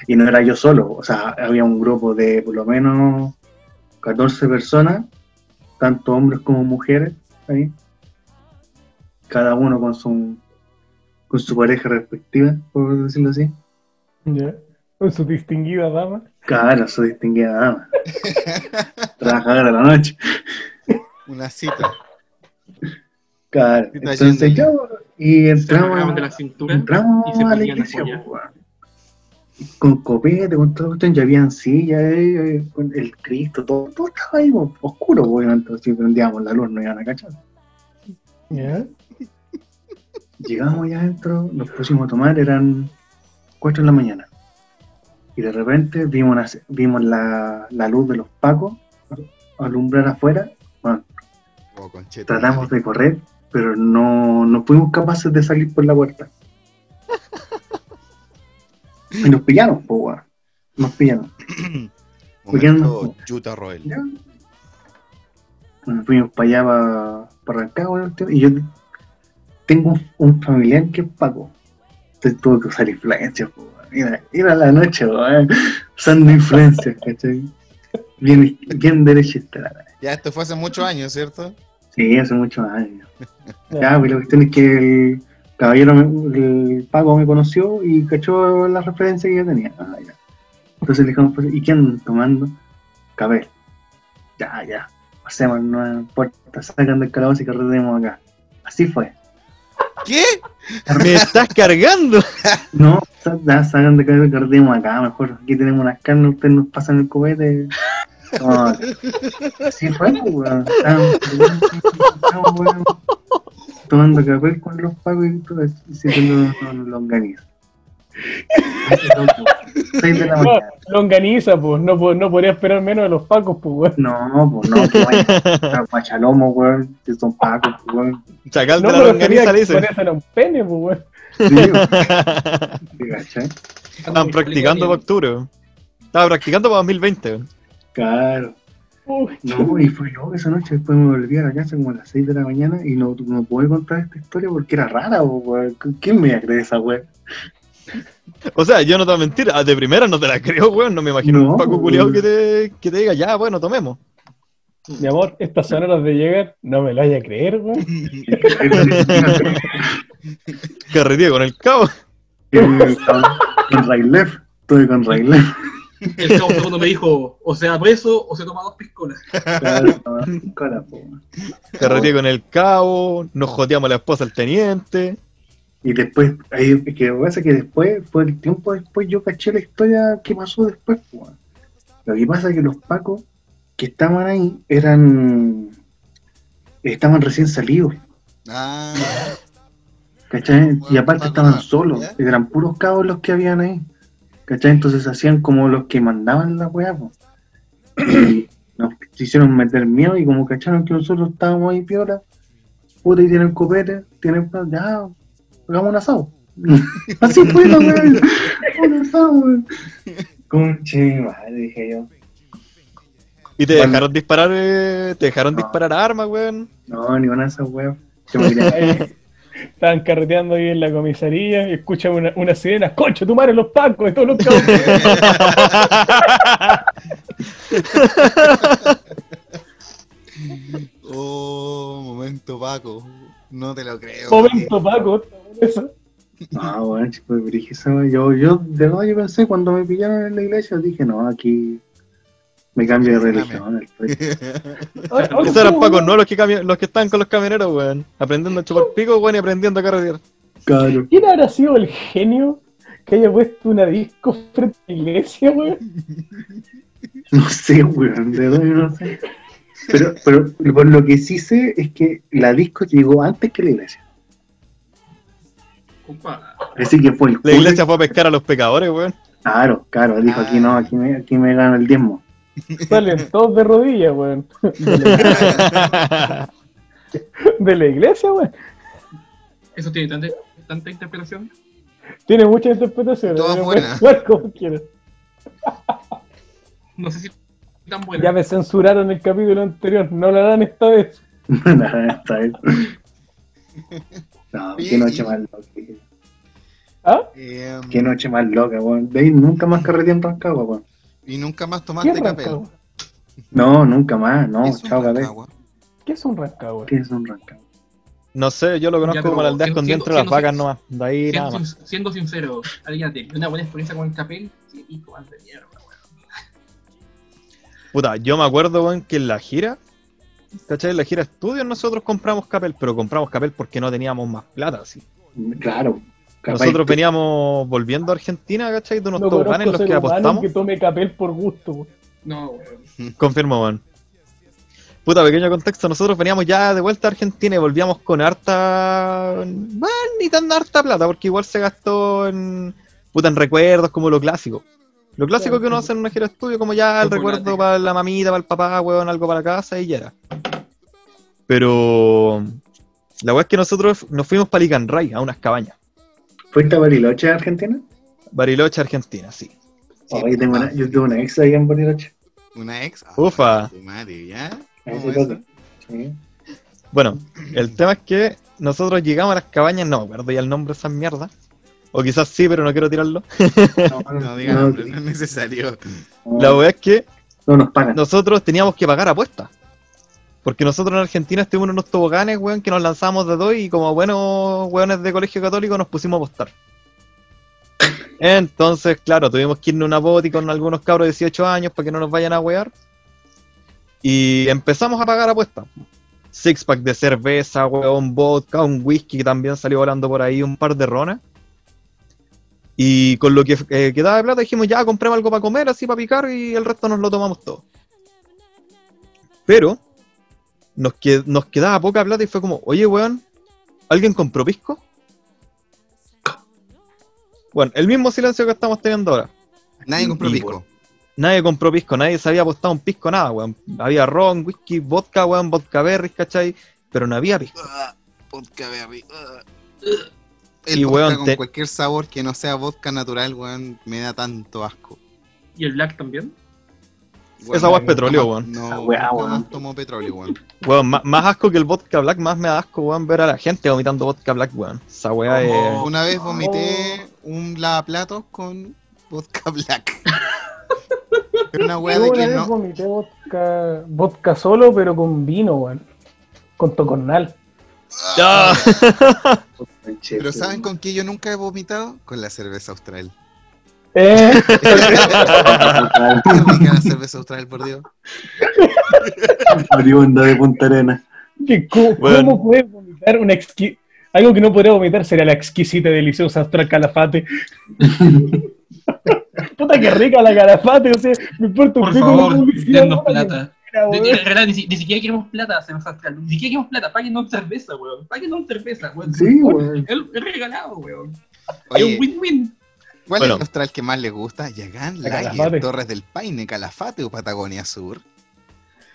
y no era yo solo, o sea, había un grupo de por lo menos 14 personas, tanto hombres como mujeres, ahí. Cada uno con su, con su pareja respectiva, por decirlo así. Ya. Con su distinguida dama. Claro, su distinguida dama. Trabajadora de la noche. Una cita. Claro. Entonces yo, y entramos, de la cintura entramos y se a la iglesia, con copete, con todo cuestión, ya habían sillas, eh, eh, con el Cristo, todo, todo estaba ahí oscuro, obviamente, si prendíamos la luz no iban a cachar. Ya. Llegamos allá adentro, nos pusimos a tomar, eran 4 de la mañana. Y de repente vimos, una- vimos la, la luz de los pacos alumbrar afuera. Bueno, Oh, tratamos de correr, pero no, no fuimos capaces de salir por la puerta. Y nos pillaron, po. Nos pillaron. Momento Yuta Roel. Nos fuimos para allá, para, para Rancagua, y yo tengo un, un familiar que es Paco. Entonces tuve que usar influencias, po, Mira, mira la noche, weón. Usando influencias, ¿cachai? Bien, bien derechista, la verdad. Ya, esto fue hace muchos años, ¿cierto? Sí, hace muchos años. Ya, pues la cuestión es que el caballero, me- el Paco me conoció y cachó la referencia que yo tenía. Ah, ya. Entonces le dijimos, pues, ¿y quién tomando? Cabel. Ya, ya. Hacemos, no importa, sacan del calabozo y carreteemos acá. Así fue. ¿Qué? ¿Me estás cargando? No, salgan de cargar, carguemos acá mejor. Aquí tenemos unas carnes, ustedes nos pasan el cubete. No, así fue, pues, weón. Tomando café con los pagos y todo eso. Y los, los, 6 de la mañana. No, longaniza, pues. No, no podría esperar menos de los pacos, pues, weón. No, pues no, pues. Guachalomo, weón. Que son pacos, pues, weón. Chacal de no, la longaniza, dice. No, un pene, pues, weón. Sí, weón. Estaban practicando para octubre, Estaba practicando para 2020. Claro. Uy, no, y fue loco esa noche. Después me volví a la casa como a las 6 de la mañana y no, no pude contar esta historia porque era rara, weón. ¿Quién me iba a esa weón? O sea, yo no te voy a mentir, ah, de primera no te la creo, weón. No me imagino No, un Paco weón. culiao que te, que te diga, ya, bueno, tomemos. mi amor, estas son horas de llegar, no me lo vaya a creer, weón. Carretilla con el cabo. con Railef. Estuve con Railef. El cabo segundo me dijo, o sea preso o se toma dos piscolas. Carretilla con el cabo. Nos joteamos a la esposa del teniente. Y después, ahí, que lo que pasa es que después, por el tiempo después, yo caché la historia que pasó después. weón. Lo que pasa es que los pacos que estaban ahí eran. estaban recién salidos, Ah, ¿cachai? y aparte estaban solos, eran puros cabos los que habían ahí, ¿cachai? Entonces hacían como los que mandaban la weá, nos hicieron meter miedo y como cacharon que nosotros estábamos ahí piola, puta, y tienen copete, tienen. ya, hagamos un asado. Así fue la weá. Un asado, weón. Conche, madre, dije yo. Y te Bueno. dejaron disparar, eh, te dejaron No. disparar armas, weón. No, ni una de esas weas. Yo me quería- Ahí, Estaban carreteando ahí en la comisaría y escuchan una, una sirena, concho, tu madre, los pacos, de todos los cabos. oh, momento Paco. No te lo creo. Momento Paco, eso. No, weón, chico, me dirigí esa wea. Yo, yo, de verdad, yo pensé cuando me pillaron en la iglesia, dije, no, aquí me cambio de religión. Esos eran ¿cómo, pacos, no los que, los que estaban con los camioneros, weón. Aprendiendo a chupar pico, weón, y aprendiendo a carretear. Claro. ¿Quién habrá sido el genio que haya puesto una disco frente a la iglesia, weón? No sé, weón, de verdad, yo no sé. Pero, pero por lo que sí sé es que la disco llegó antes que la iglesia. Compa, que fue el La iglesia fue a pescar a los pecadores, weón. Claro, claro, dijo aquí no, aquí me, aquí me gana el diezmo. Salen todos de rodillas, weón. De la iglesia, weón. eso tiene tanta, tanta interpretación. Tiene muchas interpretaciones. Todas buenas. como. No sé si tan buena. Ya me censuraron el capítulo anterior, no la dan esta vez. Nada, esta vez. No, qué noche más loca. ¿Ah? Eh, Qué noche más loca, weón. De ahí nunca más carreté en Rancagua, weón. y nunca más ¿Qué tomaste capel. No, nunca más, no, ¿Qué chao. Rancagua? ¿Qué es un Rancagua? ¿Qué es un Rancagua? No sé, yo lo conozco como la aldea escondida entre las vacas nomás. De ahí nada Siendo, más. sin- siendo sincero, tiene una buena experiencia con el capel, sí, y con de mierda, weón. Puta, yo me acuerdo, weón, que en la gira, ¿cachai? En la gira estudios nosotros compramos capel, pero compramos capel porque no teníamos más plata, así. Claro. Nosotros veníamos volviendo a Argentina, ¿cachai? De unos No toboganes en los que apostamos. que tome capel por gusto. No, weón. Confirmo, weón. Puta, pequeño contexto, nosotros veníamos ya de vuelta a Argentina y volvíamos con harta... Bueno, ni tan harta plata, porque igual se gastó en... Puta, en recuerdos como lo clásico. Lo clásico que uno hace en una gira de estudio, como ya el Chocolate. recuerdo para la mamita, para el papá, weón, algo para la casa y ya era. Pero... La weá es que nosotros nos fuimos para Licanray, a unas cabañas. ¿Fuiste a Bariloche, Argentina? Bariloche, Argentina, sí. Sí, Oh, yo, tengo una, yo tengo una ex ahí en Bariloche. Una ex. Ah, Ufa. tu madre, ¿ya? Bueno, el tema es que nosotros llegamos a las cabañas, no me acuerdo ya el nombre de esas mierdas. O quizás sí, pero no quiero tirarlo. No digan no, nombre, no es necesario. no, La weá es que no nos pagan. nosotros teníamos que pagar apuestas. Porque nosotros en Argentina estuvimos en unos toboganes, weón, que nos lanzamos de dos y como buenos weones de colegio católico nos pusimos a apostar. Entonces, claro, tuvimos que irnos a una boti con algunos cabros de 18 años para que no nos vayan a wear. Y empezamos a pagar apuestas. Six pack de cerveza, weón, vodka, un whisky que también salió volando por ahí, un par de ronas. Y con lo que eh, quedaba de plata dijimos, ya compremos algo para comer, así para picar, y el resto nos lo tomamos todo. Pero nos, que- nos quedaba poca plata y fue como, oye, weón, ¿alguien compró pisco? Bueno, el mismo silencio que estamos teniendo ahora. Nadie compró Y, pisco. Nadie compró pisco, nadie se había apostado un pisco, nada, weón. Había ron, whisky, vodka, weón, vodka berries, ¿cachai? Pero no había pisco. Ah, vodka berry. ah. El vodka weón, con te- cualquier sabor que no sea vodka natural, weón, me da tanto asco. ¿Y el Black también? Weón, Esa weá es petróleo, weón. No, weá, nunca weón. tomo petróleo, weón. Weón, má- más, asco que el vodka black, más me da asco, weón, ver a la gente vomitando vodka black, weón. Esa weá es... Oh. Una vez vomité un lavaplatos con vodka black. Una weá de que vez no. vomité vodka, vodka solo, pero con vino, weón. Con tocornal. ¡Ah! Pero. ¿saben con qué yo nunca he vomitado? Con la cerveza austral. Eh, Qué rica la cerveza austral, por Dios. Oriunda de Punta Arena. ¿Cómo, Bueno. cómo puedes vomitar una exqui... Algo que no podría vomitar sería la exquisita y deliciosa Astral Calafate. Puta que rica la Calafate, o sea, me importa un Por pico favor, plata. Ni, si- ni siquiera queremos plata, hacemos astral. Ni siquiera queremos plata, páguenos cerveza, weón. Páguenos cerveza, weón. Sí, weón. Es regalado, weón. es un win-win. ¿cuál Bueno. es el austral que más les gusta? Yagán, La Lager. Torres del Paine, Calafate o Patagonia Sur.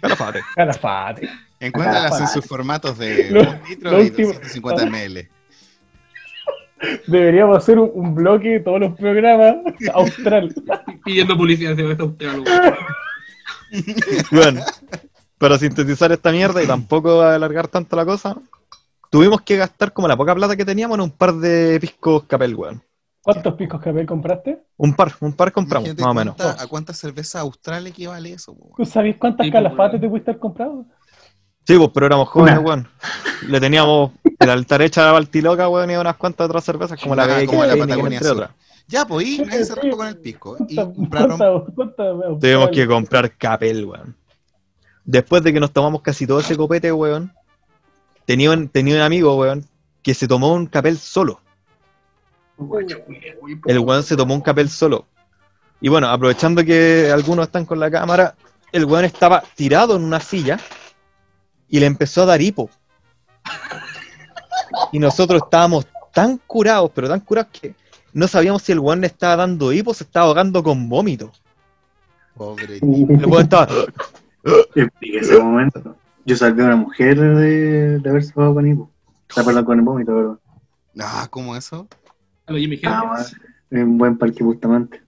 Calafate. Calafate. Encuéntralas en sus formatos de Lo- 1 litro lo y último- 250 ml. Deberíamos hacer un, un bloque de todos los programas austral. Pidiendo publicidad de cerveza austral. Bueno, para sintetizar esta mierda y tampoco alargar tanto la cosa, tuvimos que gastar como la poca plata que teníamos en un par de piscos capel, weón. ¿Cuántos piscos café compraste? Un par, un par compramos, Imagínate más o menos. ¿A cuántas cervezas austral equivale eso? po, ¿Tú weón? sabes cuántas Sí, pues, calafates weón. te pudiste haber comprado? Sí, pues, pero éramos jóvenes, Una. weón. Le teníamos el altar hecha de Baltiloca, weón, y unas cuantas otras cervezas como la Ah, como la Patagonia entre otras. Ya, pues, y nadie se con el pisco. Y ¿Cuántas- compraron Tuvimos que comprar capel, weón. Después de que nos tomamos casi todo ese copete, weón, tenía un, tenía un amigo, weón, que se tomó un capel solo. El weón se tomó un capel solo. Y bueno, aprovechando que algunos están con la cámara, el weón estaba tirado en una silla y le empezó a dar hipo. Y nosotros estábamos tan curados, pero tan curados que no sabíamos si el weón le estaba dando hipo o se estaba ahogando con vómito. Pobre. El weón estaba. Explique ese momento. Yo salvé a una mujer de, de haberse pagado con hipo. Está perdón con el vómito, pero Ah, ¿cómo eso? A lo Jimmy Ah, un buen parque Bustamante.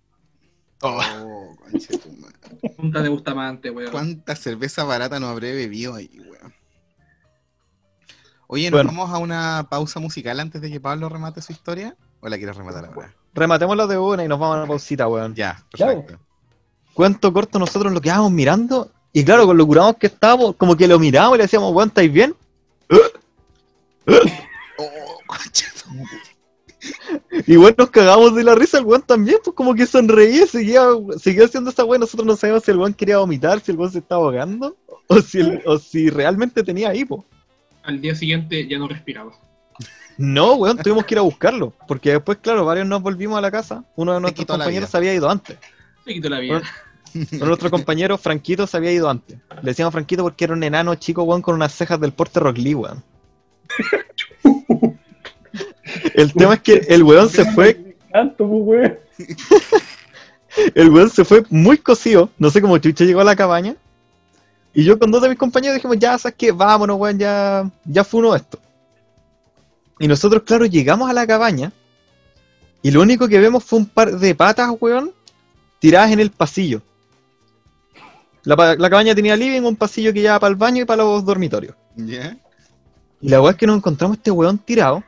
Oh, conche tu madre. Punta de Bustamante, weón. ¿Cuánta cerveza barata no habré bebido ahí, weón? Oye, ¿nos Bueno. vamos a una pausa musical antes de que Pablo remate su historia? ¿O la quieres rematar ahora? Rematémoslo de una y nos vamos a una pausita, weón. Ya, Ya, perfecto. Cuento corto, nosotros lo quedábamos mirando. Y claro, con lo curados que estábamos, como que lo mirábamos y le decíamos, weón, ¿estáis bien? Oh. Y bueno, nos cagamos de la risa, el weón también, pues como que sonreía, seguía, seguía haciendo esa weón. Nosotros no sabíamos si el weón quería vomitar, si el weón se estaba ahogando, o si, el- o si realmente tenía hipo. Al día siguiente ya no respiraba. No, weón, tuvimos que ir a buscarlo. Porque después, claro, varios nos volvimos a la casa. Uno de nuestros compañeros se había ido antes. Se quitó la vida. Uno de nuestros compañeros, Franquito, se había ido antes. Le decíamos Franquito porque era un enano chico, weón, con unas cejas del porte Rock Lee, weón. El tema es que el weón se fue pues, weón. El weón se fue muy cocido, no sé cómo Chucha llegó a la cabaña. Y yo con dos de mis compañeros dijimos, ya, ¿sabes qué? Vámonos, weón, ya, ya fue uno esto. Y nosotros, claro, llegamos a la cabaña. Y lo único que vemos fue un par de patas, weón, tiradas en el pasillo. La, la cabaña tenía living, un pasillo que llevaba para el baño y para los dormitorios. Y la weá es que nos encontramos este weón tirado.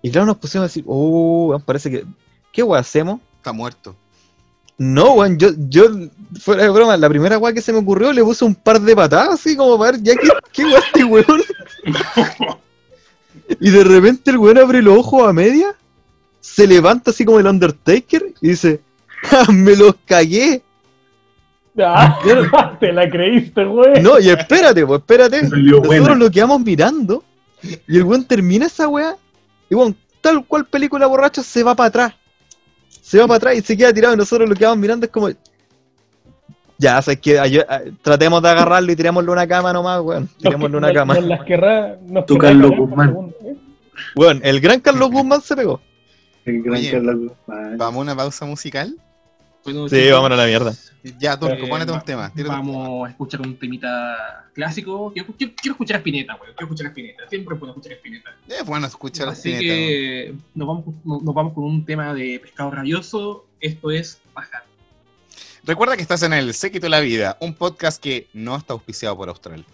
Y claro, nos pusimos a decir, oh, weón, parece que. ¿Qué weá hacemos? Está muerto. No, weón, yo, yo, fuera de broma, la primera weá que se me ocurrió le puse un par de patadas así como para ver, ya que, ¿qué weá este weón? y de repente el weón abre los ojos a media, se levanta así como el Undertaker y dice, "Ja, me los cagué. Ah, te la creíste, güey. No, y espérate, pues espérate. Nosotros buena. lo quedamos mirando y el weón termina esa weá y weón, tal cual película borracho se va para atrás. Se va para atrás y se queda tirado y nosotros lo quedamos mirando es como... Ya, sabes que ay- ay- tratemos de agarrarlo y tirémosle una cama nomás, weón. Tirémosle una cama. Nos las querrá, nos por Guzmán. Weón, el gran Carlos Guzmán se pegó. El gran Oye, Carlos Guzmán. Vamos a una pausa musical. Bueno, Sí, vámonos a la mierda. Ya, Turco, eh, ponete un tema. tírate un tema. Vamos a escuchar un temita clásico. Quiero, quiero- quiero escuchar a Spinetta, güey. Quiero escuchar a Spinetta. Siempre puedo escuchar a Spinetta. Es bueno escuchar a Así Spinetta, que nos vamos, nos vamos con un tema de pescado rabioso. Esto es Bajar. Recuerda que estás en el Séquito de la Vida, un podcast que no está auspiciado por Austral.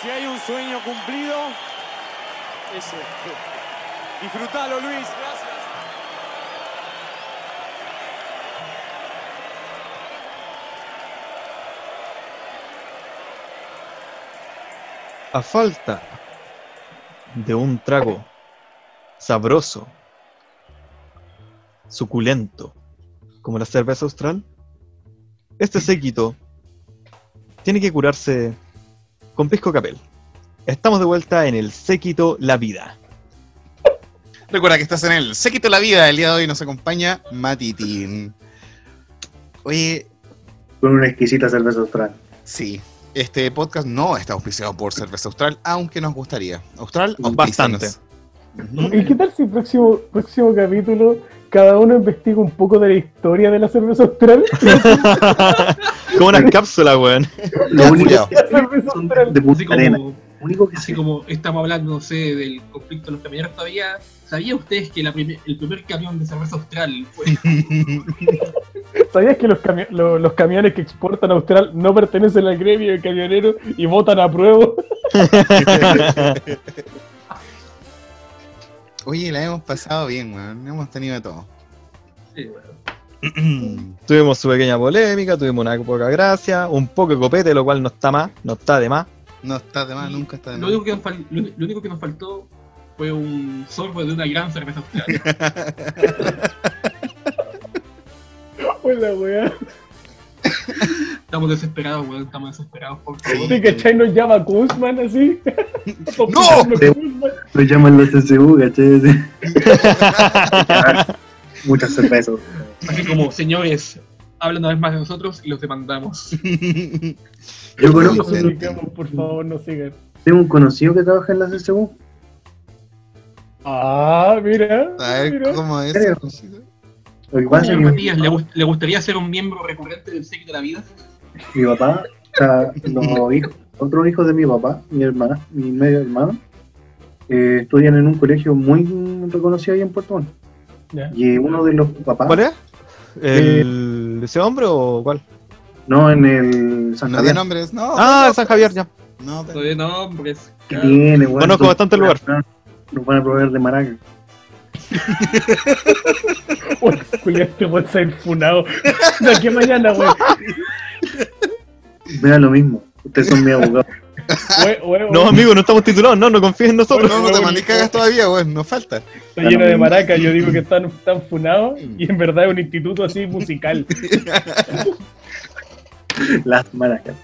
Sueño cumplido. Ese. Disfrutalo, Luis. Gracias. A falta de un trago sabroso, suculento, como la cerveza austral, este séquito tiene que curarse con pisco capel. Estamos de vuelta en el séquito La Vida. Recuerda que estás en el Séquito la Vida. El día de hoy nos acompaña Matitín. Oye, Con una exquisita cerveza austral. sí, este podcast no está auspiciado por Cerveza Austral, aunque nos gustaría. Austral, Bastante. ¿Y qué tal si el próximo, próximo capítulo cada uno investiga un poco de la historia de la cerveza austral? Como una cápsula, weón. Lo único son de Así como, Único que así sí. como estamos hablando, no sé, del conflicto de los camioneros todavía, ¿sabían ustedes que la el primer camión de cerveza austral fue ¿Sabías que los, cami- lo- los camiones que exportan a Austral no pertenecen al gremio de camioneros y votan a prueba? Oye, la hemos pasado bien, weón. Hemos tenido de todo. Sí, bueno. Tuvimos su pequeña polémica, tuvimos una poca gracia, un poco de copete, lo cual no está más, no está de más. No está de más, nunca está de Lo más. único, que nos fal- lo, lo único que nos faltó fue un sorbo de una gran cerveza austral. Hola, weá. Estamos desesperados, weón, estamos desesperados, por favor. ¿Sí cachai nos llama Kuzman así? ¡No! Lo llaman los CCU, ¿cachai? Muchas cervezas. Así como, señores, hablan una vez más de nosotros y los demandamos. Yo conozco, por favor, no sigan. tengo un conocido que trabaja en la CCU. Ah, mira. A ver, mira. ¿cómo es? Creo. Lo que pasa es Señor que Matías, ¿le, gust- le gustaría ser un miembro recurrente del séquito de la vida? mi papá, o sea, los hijos, otros hijos de mi papá, mi hermana, mi medio hermano, eh, estudian en un colegio muy reconocido ahí en Puerto Montt. Y uno de los papás, ¿Cuál es? ¿El, ¿Ese hombre o cuál? no en el San No de Javier, nombres, no. Ah, San Javier, ya. No, de- Todavía no, porque es. que tiene, bueno, Conozco bastante el lugar. Nos van a proveer de maraca. Uy, Julián, te voy a funado. De aquí a mañana. Me da lo mismo. Ustedes son mi abogado. No, amigo, no estamos titulados, no, no confíes en nosotros. no, no te mandé cagas todavía, weón, nos falta. Está lleno de maracas. Yo digo que están, están funados y en verdad es un instituto así musical. Las maracas.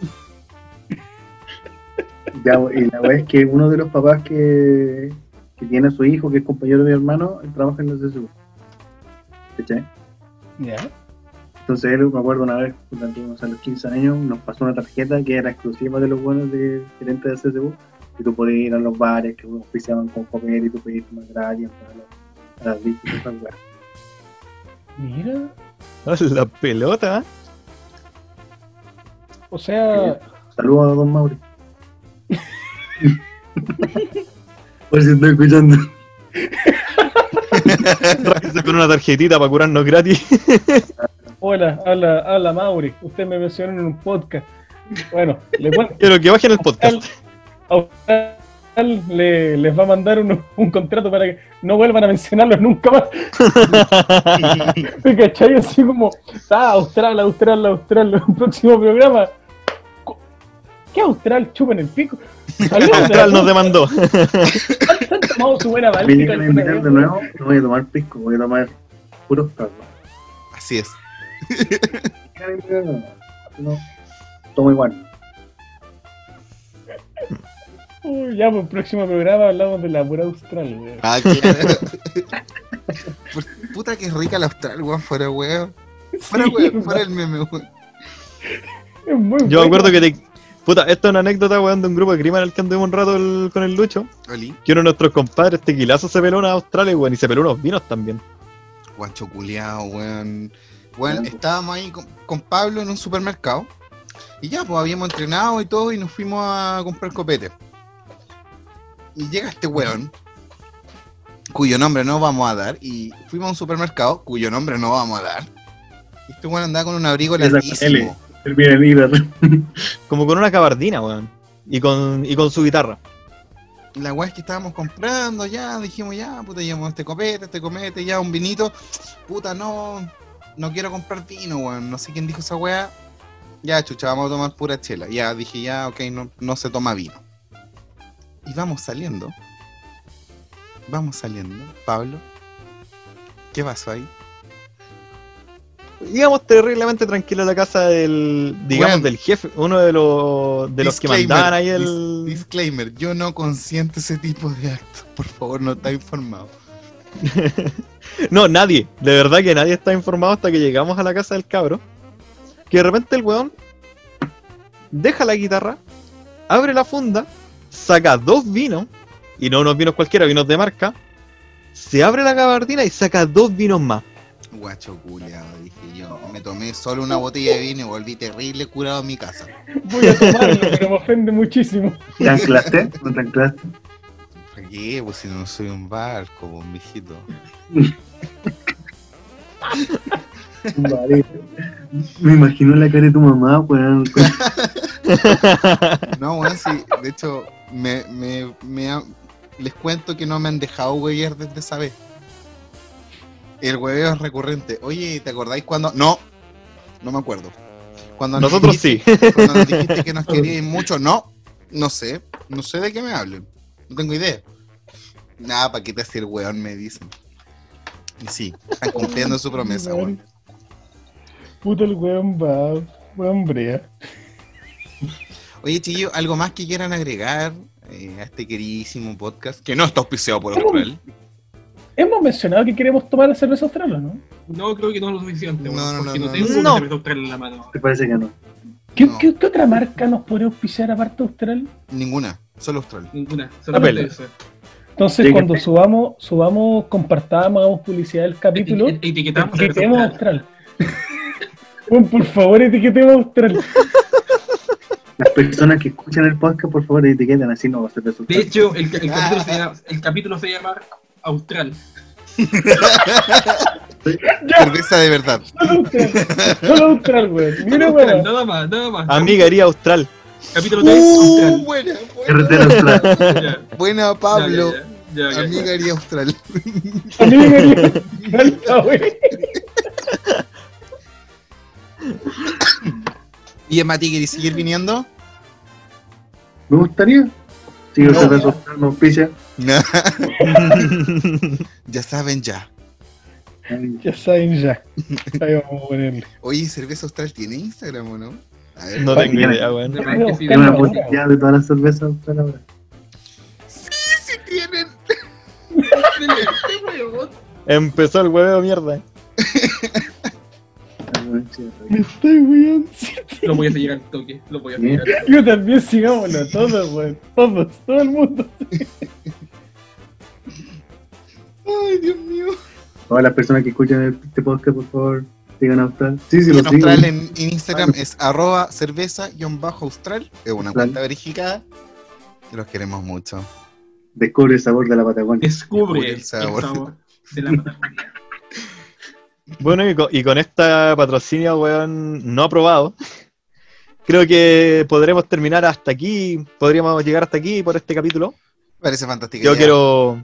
Ya, y la verdad es que uno de los papás que, que tiene a su hijo, que es compañero de mi hermano, él trabaja en la CSU. ¿Cachai? Ya. Entonces él, me acuerdo una vez, cuando tuvimos a los 15 años, nos pasó una tarjeta que era exclusiva de los buenos de gerente de CSU, y tú podías ir a los bares que oficiaban con papel y tú podías ir más gratis a las, weas. Mira. La pelota. O sea, Saludos a don Mauri. Por si estoy escuchando. Con una tarjetita para curarnos gratis. hola, habla, habla Mauri. Usted me mencionó en un podcast. Bueno, le cuento. Pero que bajen el podcast. Austral le, les va a mandar un, un contrato para que no vuelvan a mencionarlos nunca más. ¿Me cachai? Así como, ah, Austral, Austral, Austral, el próximo programa. ¿Qué Austral? Chupen el pico. Austral nos demandó. ¿Han tomado su buena Me báltica a alguna invitar de nuevo, no voy a tomar pisco, voy a tomar puros tragos. Así es. No, tomo igual. Uy, ya, pues el próximo programa hablamos de la pura Austral, weón. Ah, claro. Por- Puta que rica la austral, weón, fuera weón. Fuera Sí, weón, fuera el meme, weón. Es muy Yo me bueno. acuerdo que te. Puta, esto es una anécdota, weón, de un grupo de crimen al que anduvimos un rato el- con el Lucho. Oli, Que uno de nuestros compadres, tequilazo, se peló una Australia, weón, y se peló unos vinos también. guancho culiao, weón. Weón, estábamos ahí con, con Pablo en un supermercado. Y ya, pues habíamos entrenado y todo y nos fuimos a comprar copete. Y llega este weón, cuyo nombre no vamos a dar, y fuimos a un supermercado, cuyo nombre no vamos a dar. Y este weón andaba con un abrigo larguísimo. El líder. Como con una cabardina, weón. Y con, y con su guitarra. la weá es que estábamos comprando, ya, dijimos, ya, puta, llevamos este copete, este comete, ya, un vinito. Puta, no, no quiero comprar vino, weón. No sé quién dijo esa weá. Ya, chucha, vamos a tomar pura chela. Ya, dije, ya, ok, no, no se toma vino. Y vamos saliendo. Vamos saliendo. Pablo, ¿qué pasó ahí? Íbamos terriblemente tranquilos a la casa del, digamos, del jefe, uno de los, de los que mandaban ahí el... disclaimer, yo no consiento ese tipo de actos. Por favor, no está informado. No, nadie, de verdad que nadie está informado hasta que llegamos a la casa del cabro. Que de repente el weón deja la guitarra, abre la funda, saca dos vinos, y no unos vinos cualquiera, vinos de marca, se abre la gabardina y saca dos vinos más. Guacho culiado, dije yo. Me tomé solo una botella de vino y volví terrible curado a mi casa. Voy a tomarlo, pero me ofende muchísimo. ¿Te anclaste? ¿No te anclaste? Pues si no soy un barco, pues, mijito. Vale. Me imagino la cara de tu mamá, weón. No, bueno, sí, de hecho, me, me, me ha- les cuento que no me han dejado huevear desde esa vez. El hueveo es recurrente. Oye, ¿te acordáis cuando.? No, no me acuerdo. Cuando nos Nosotros sí. Cuando nos dijiste que nos queríais mucho, no, no sé, no sé de qué me hablen. No tengo idea. Nada, ¿para qué te hace el weón? Me dicen. Y sí, están cumpliendo su promesa, weón. Puto el weón va, weón brea. Oye, chiquillo, ¿algo más que quieran agregar eh, a este queridísimo podcast? Que no está auspiciado por Austral. Hemos mencionado que queremos tomar la cerveza austral, ¿o ¿no? No creo que no es lo suficiente, No, weón, no, porque no, no, no, tengo no. una cerveza austral en la mano. Te parece que no. ¿Qué, No. qué- qué otra marca nos podría auspiciar aparte de Austral? Ninguna, solo Austral. Ninguna, solamente Apple. Entonces, Sí, cuando que- subamos, subamos, compartamos, hagamos publicidad del capítulo, Eti- Etiquetamos etiquetemos austral. Austral. Bueno, por favor, etiquetemos Austral. Las personas que escuchan el podcast, por favor, etiqueten así no va a ser De resultado. hecho, el, el capítulo se llama, el capítulo se llama Austral. Cerveza de verdad. Solo Austral. Solo Austral, weón. Mira, Austral, nada más, nada más. Amiga iría austral. Capítulo 3, Uh, Austral. buena, Carretera austral. Buena, Pablo. ya, ya, ya, ya. Amiga haría Austral. Amiga, Alta, weón. ¿Y Mati querés seguir viniendo? Me gustaría. Si No. cerveza austral no auspicia. No. ya saben ya. Ya saben, ya. Ahí vamos a ponerle. Oye, ¿Cerveza Austral tiene Instagram o no? Ver. No tengo idea, weón. Sí, Tiene una botella de todas las cervezas austral ahora. Sí tienen. Este weón. Empezó el huevo mierda. Me estoy weón. Lo voy a seguir al toque. Lo voy a seguir al toque. Yo también sigámoslo, todos, weón. Todos, todo el mundo. Ay, Dios mío. Todas las personas que escuchan este podcast, por favor, sigan austral. Sí, sí, Y lo. Austral en, en Instagram es arroba cerveza-austral. Es una Austral. cuenta verificada. Los queremos mucho. Descubre el sabor de la Patagonia. Descubre Descubre el el sabor. sabor, de la Patagonia. Bueno, y con, y con esta patrocinio, weón, no aprobado, creo que podremos terminar hasta aquí, podríamos llegar hasta aquí por este capítulo. Parece fantástico. Yo quiero,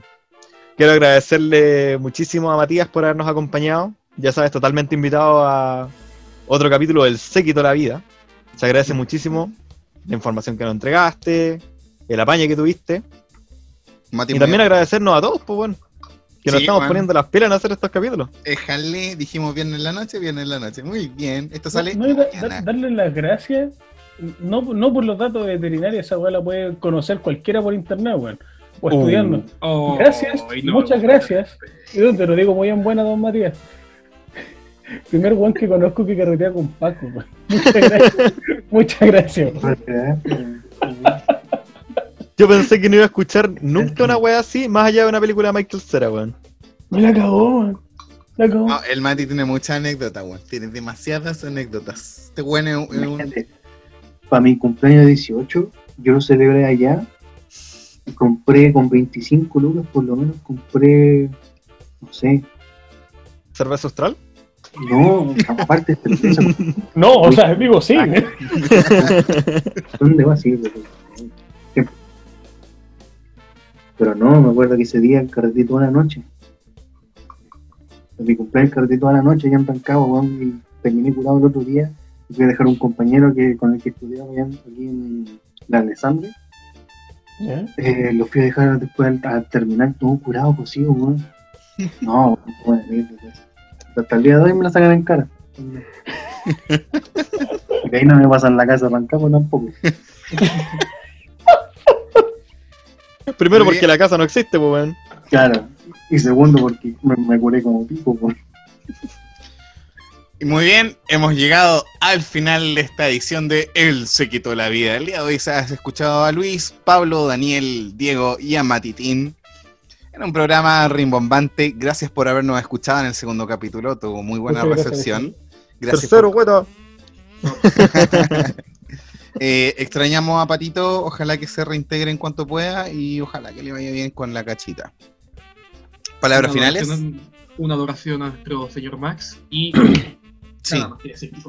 quiero agradecerle muchísimo a Matías por habernos acompañado. Ya sabes, totalmente invitado a otro capítulo del Séquito de la Vida. Se agradece muchísimo la información que nos entregaste, el apañe que tuviste. Mati, Y también agradecernos a todos, pues bueno, que nos estamos poniendo las pilas en hacer estos capítulos. Déjale, dijimos viernes en la noche, viernes en la noche. Muy bien. Esto sale. No, da- darle las gracias, no, no por los datos veterinarios, esa weá la puede conocer cualquiera por internet, weón. O Uh. estudiando. Oh, Gracias, no, muchas gracias. Y te lo digo muy en buena, don Matías. Primer weón que conozco que carretea con Paco, weón. Muchas gracias. muchas gracias. Yo pensé que no iba a escuchar nunca una wea así, más allá de una película de Michael Cera, weón. Me la cagó, weón. La cagó. No, el Mati tiene muchas anécdotas, weón. Tiene demasiadas anécdotas. Este weón es un- es un. Para mi cumpleaños 18, yo lo celebré allá. y Compré con 25 lucas, por lo menos compré, no sé, ¿Cerveza Austral? No, aparte No, o sea, digo sí. ¿dónde va a ir? Pero no, me acuerdo que ese día el carretí toda la noche. En mi cumpleaños carretí toda la noche allá en Rancagua, y terminé curado el otro día. Y fui a dejar un compañero que con el que estudiaba aquí en la Alessandria. ¿Ya? Eh, lo fui a dejar después al, al terminar todo curado, cosido, weón. No, weón, mierda, weón. Hasta el día de hoy me la sacan en cara. Y que ahí no me pasan la casa arrancado tampoco. Primero Muy porque bien. la casa no existe, pues, weón. Claro. Y segundo porque me, me curé como pico, weón. Y muy bien, hemos llegado al final de esta edición de El se quitó la vida. El día de hoy se has escuchado a Luis, Pablo, Daniel, Diego y a Matitín. En un programa rimbombante. Gracias por habernos escuchado en el segundo capítulo. Tuvo muy buena recepción. Gracias Tercero, por- weón. Eh, extrañamos a Patito. Ojalá que se reintegre en cuanto pueda y ojalá que le vaya bien con la cachita. Palabras Una finales. adoración- Una adoración a nuestro señor Max y Sí, nada.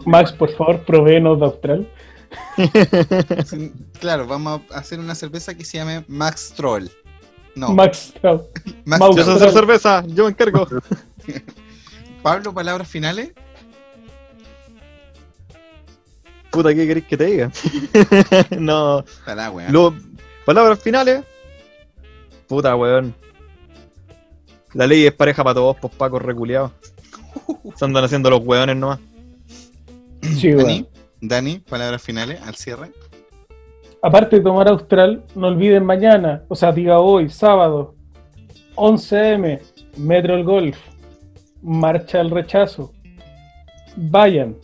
Max, por favor, proveenos de Austral. sí, claro, vamos a hacer una cerveza que se llame Max Troll. No, Max. Max Mau- Yo sé hacer cerveza, yo me encargo. Pablo, palabras finales. Puta, ¿qué queréis que te diga? no. Para, weón. Lo- palabras finales. Puta, weón. La ley es pareja para todos, pues pacos reculeados. Se andan haciendo los weones nomás. Sí, Dani, weón. Dani, palabras finales al cierre. Aparte de tomar Austral, no olviden mañana, o sea, diga hoy, sábado, 11M, Metro el Golf, Marcha al Rechazo. Vayan.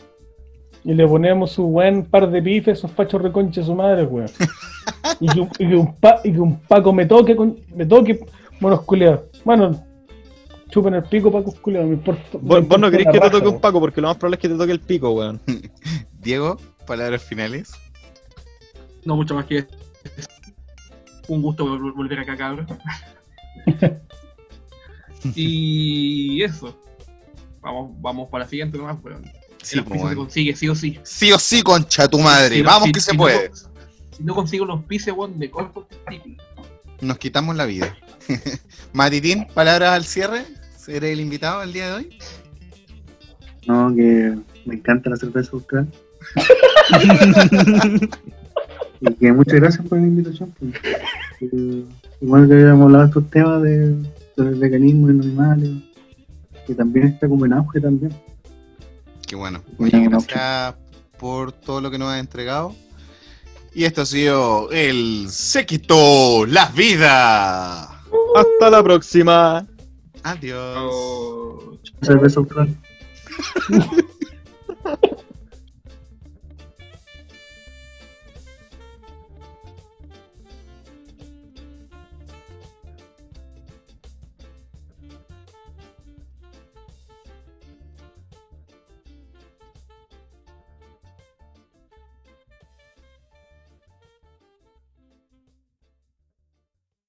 Y le ponemos su buen par de pifes, esos fachos reconches su madre, weón. Y que, un- y que un pa- y que un Paco me toque, con- me toque, monos culeados. Bueno, chupen el pico, Paco culeados, me importa. me Vos, no queréis una que te toque un paco, porque lo más probable es que te toque el pico, weón. Diego, palabras finales. No mucho más que un gusto vol- volver acá, cabrón. y eso. Vamos, vamos para la siguiente nomás, weón. Sí, el auspicio se consigue sí o sí. Sí o sí, concha tu madre. Si Vamos si- que si se no- puede. Si no consigo los auspicios, weón, de corto. Nos quitamos la vida. Matitín, palabras al cierre. ¿Seré el invitado el día de hoy? No, que me encanta la cerveza austral. y que muchas gracias por la invitación. pues. Que igual que habíamos hablado de estos temas de, del veganismo en los animales, que también está como en auge también. Qué bueno. Oye, gracias por todo lo que nos has entregado. Y esto ha sido el Se quitó la vida. Hasta la próxima. Adiós. Oh.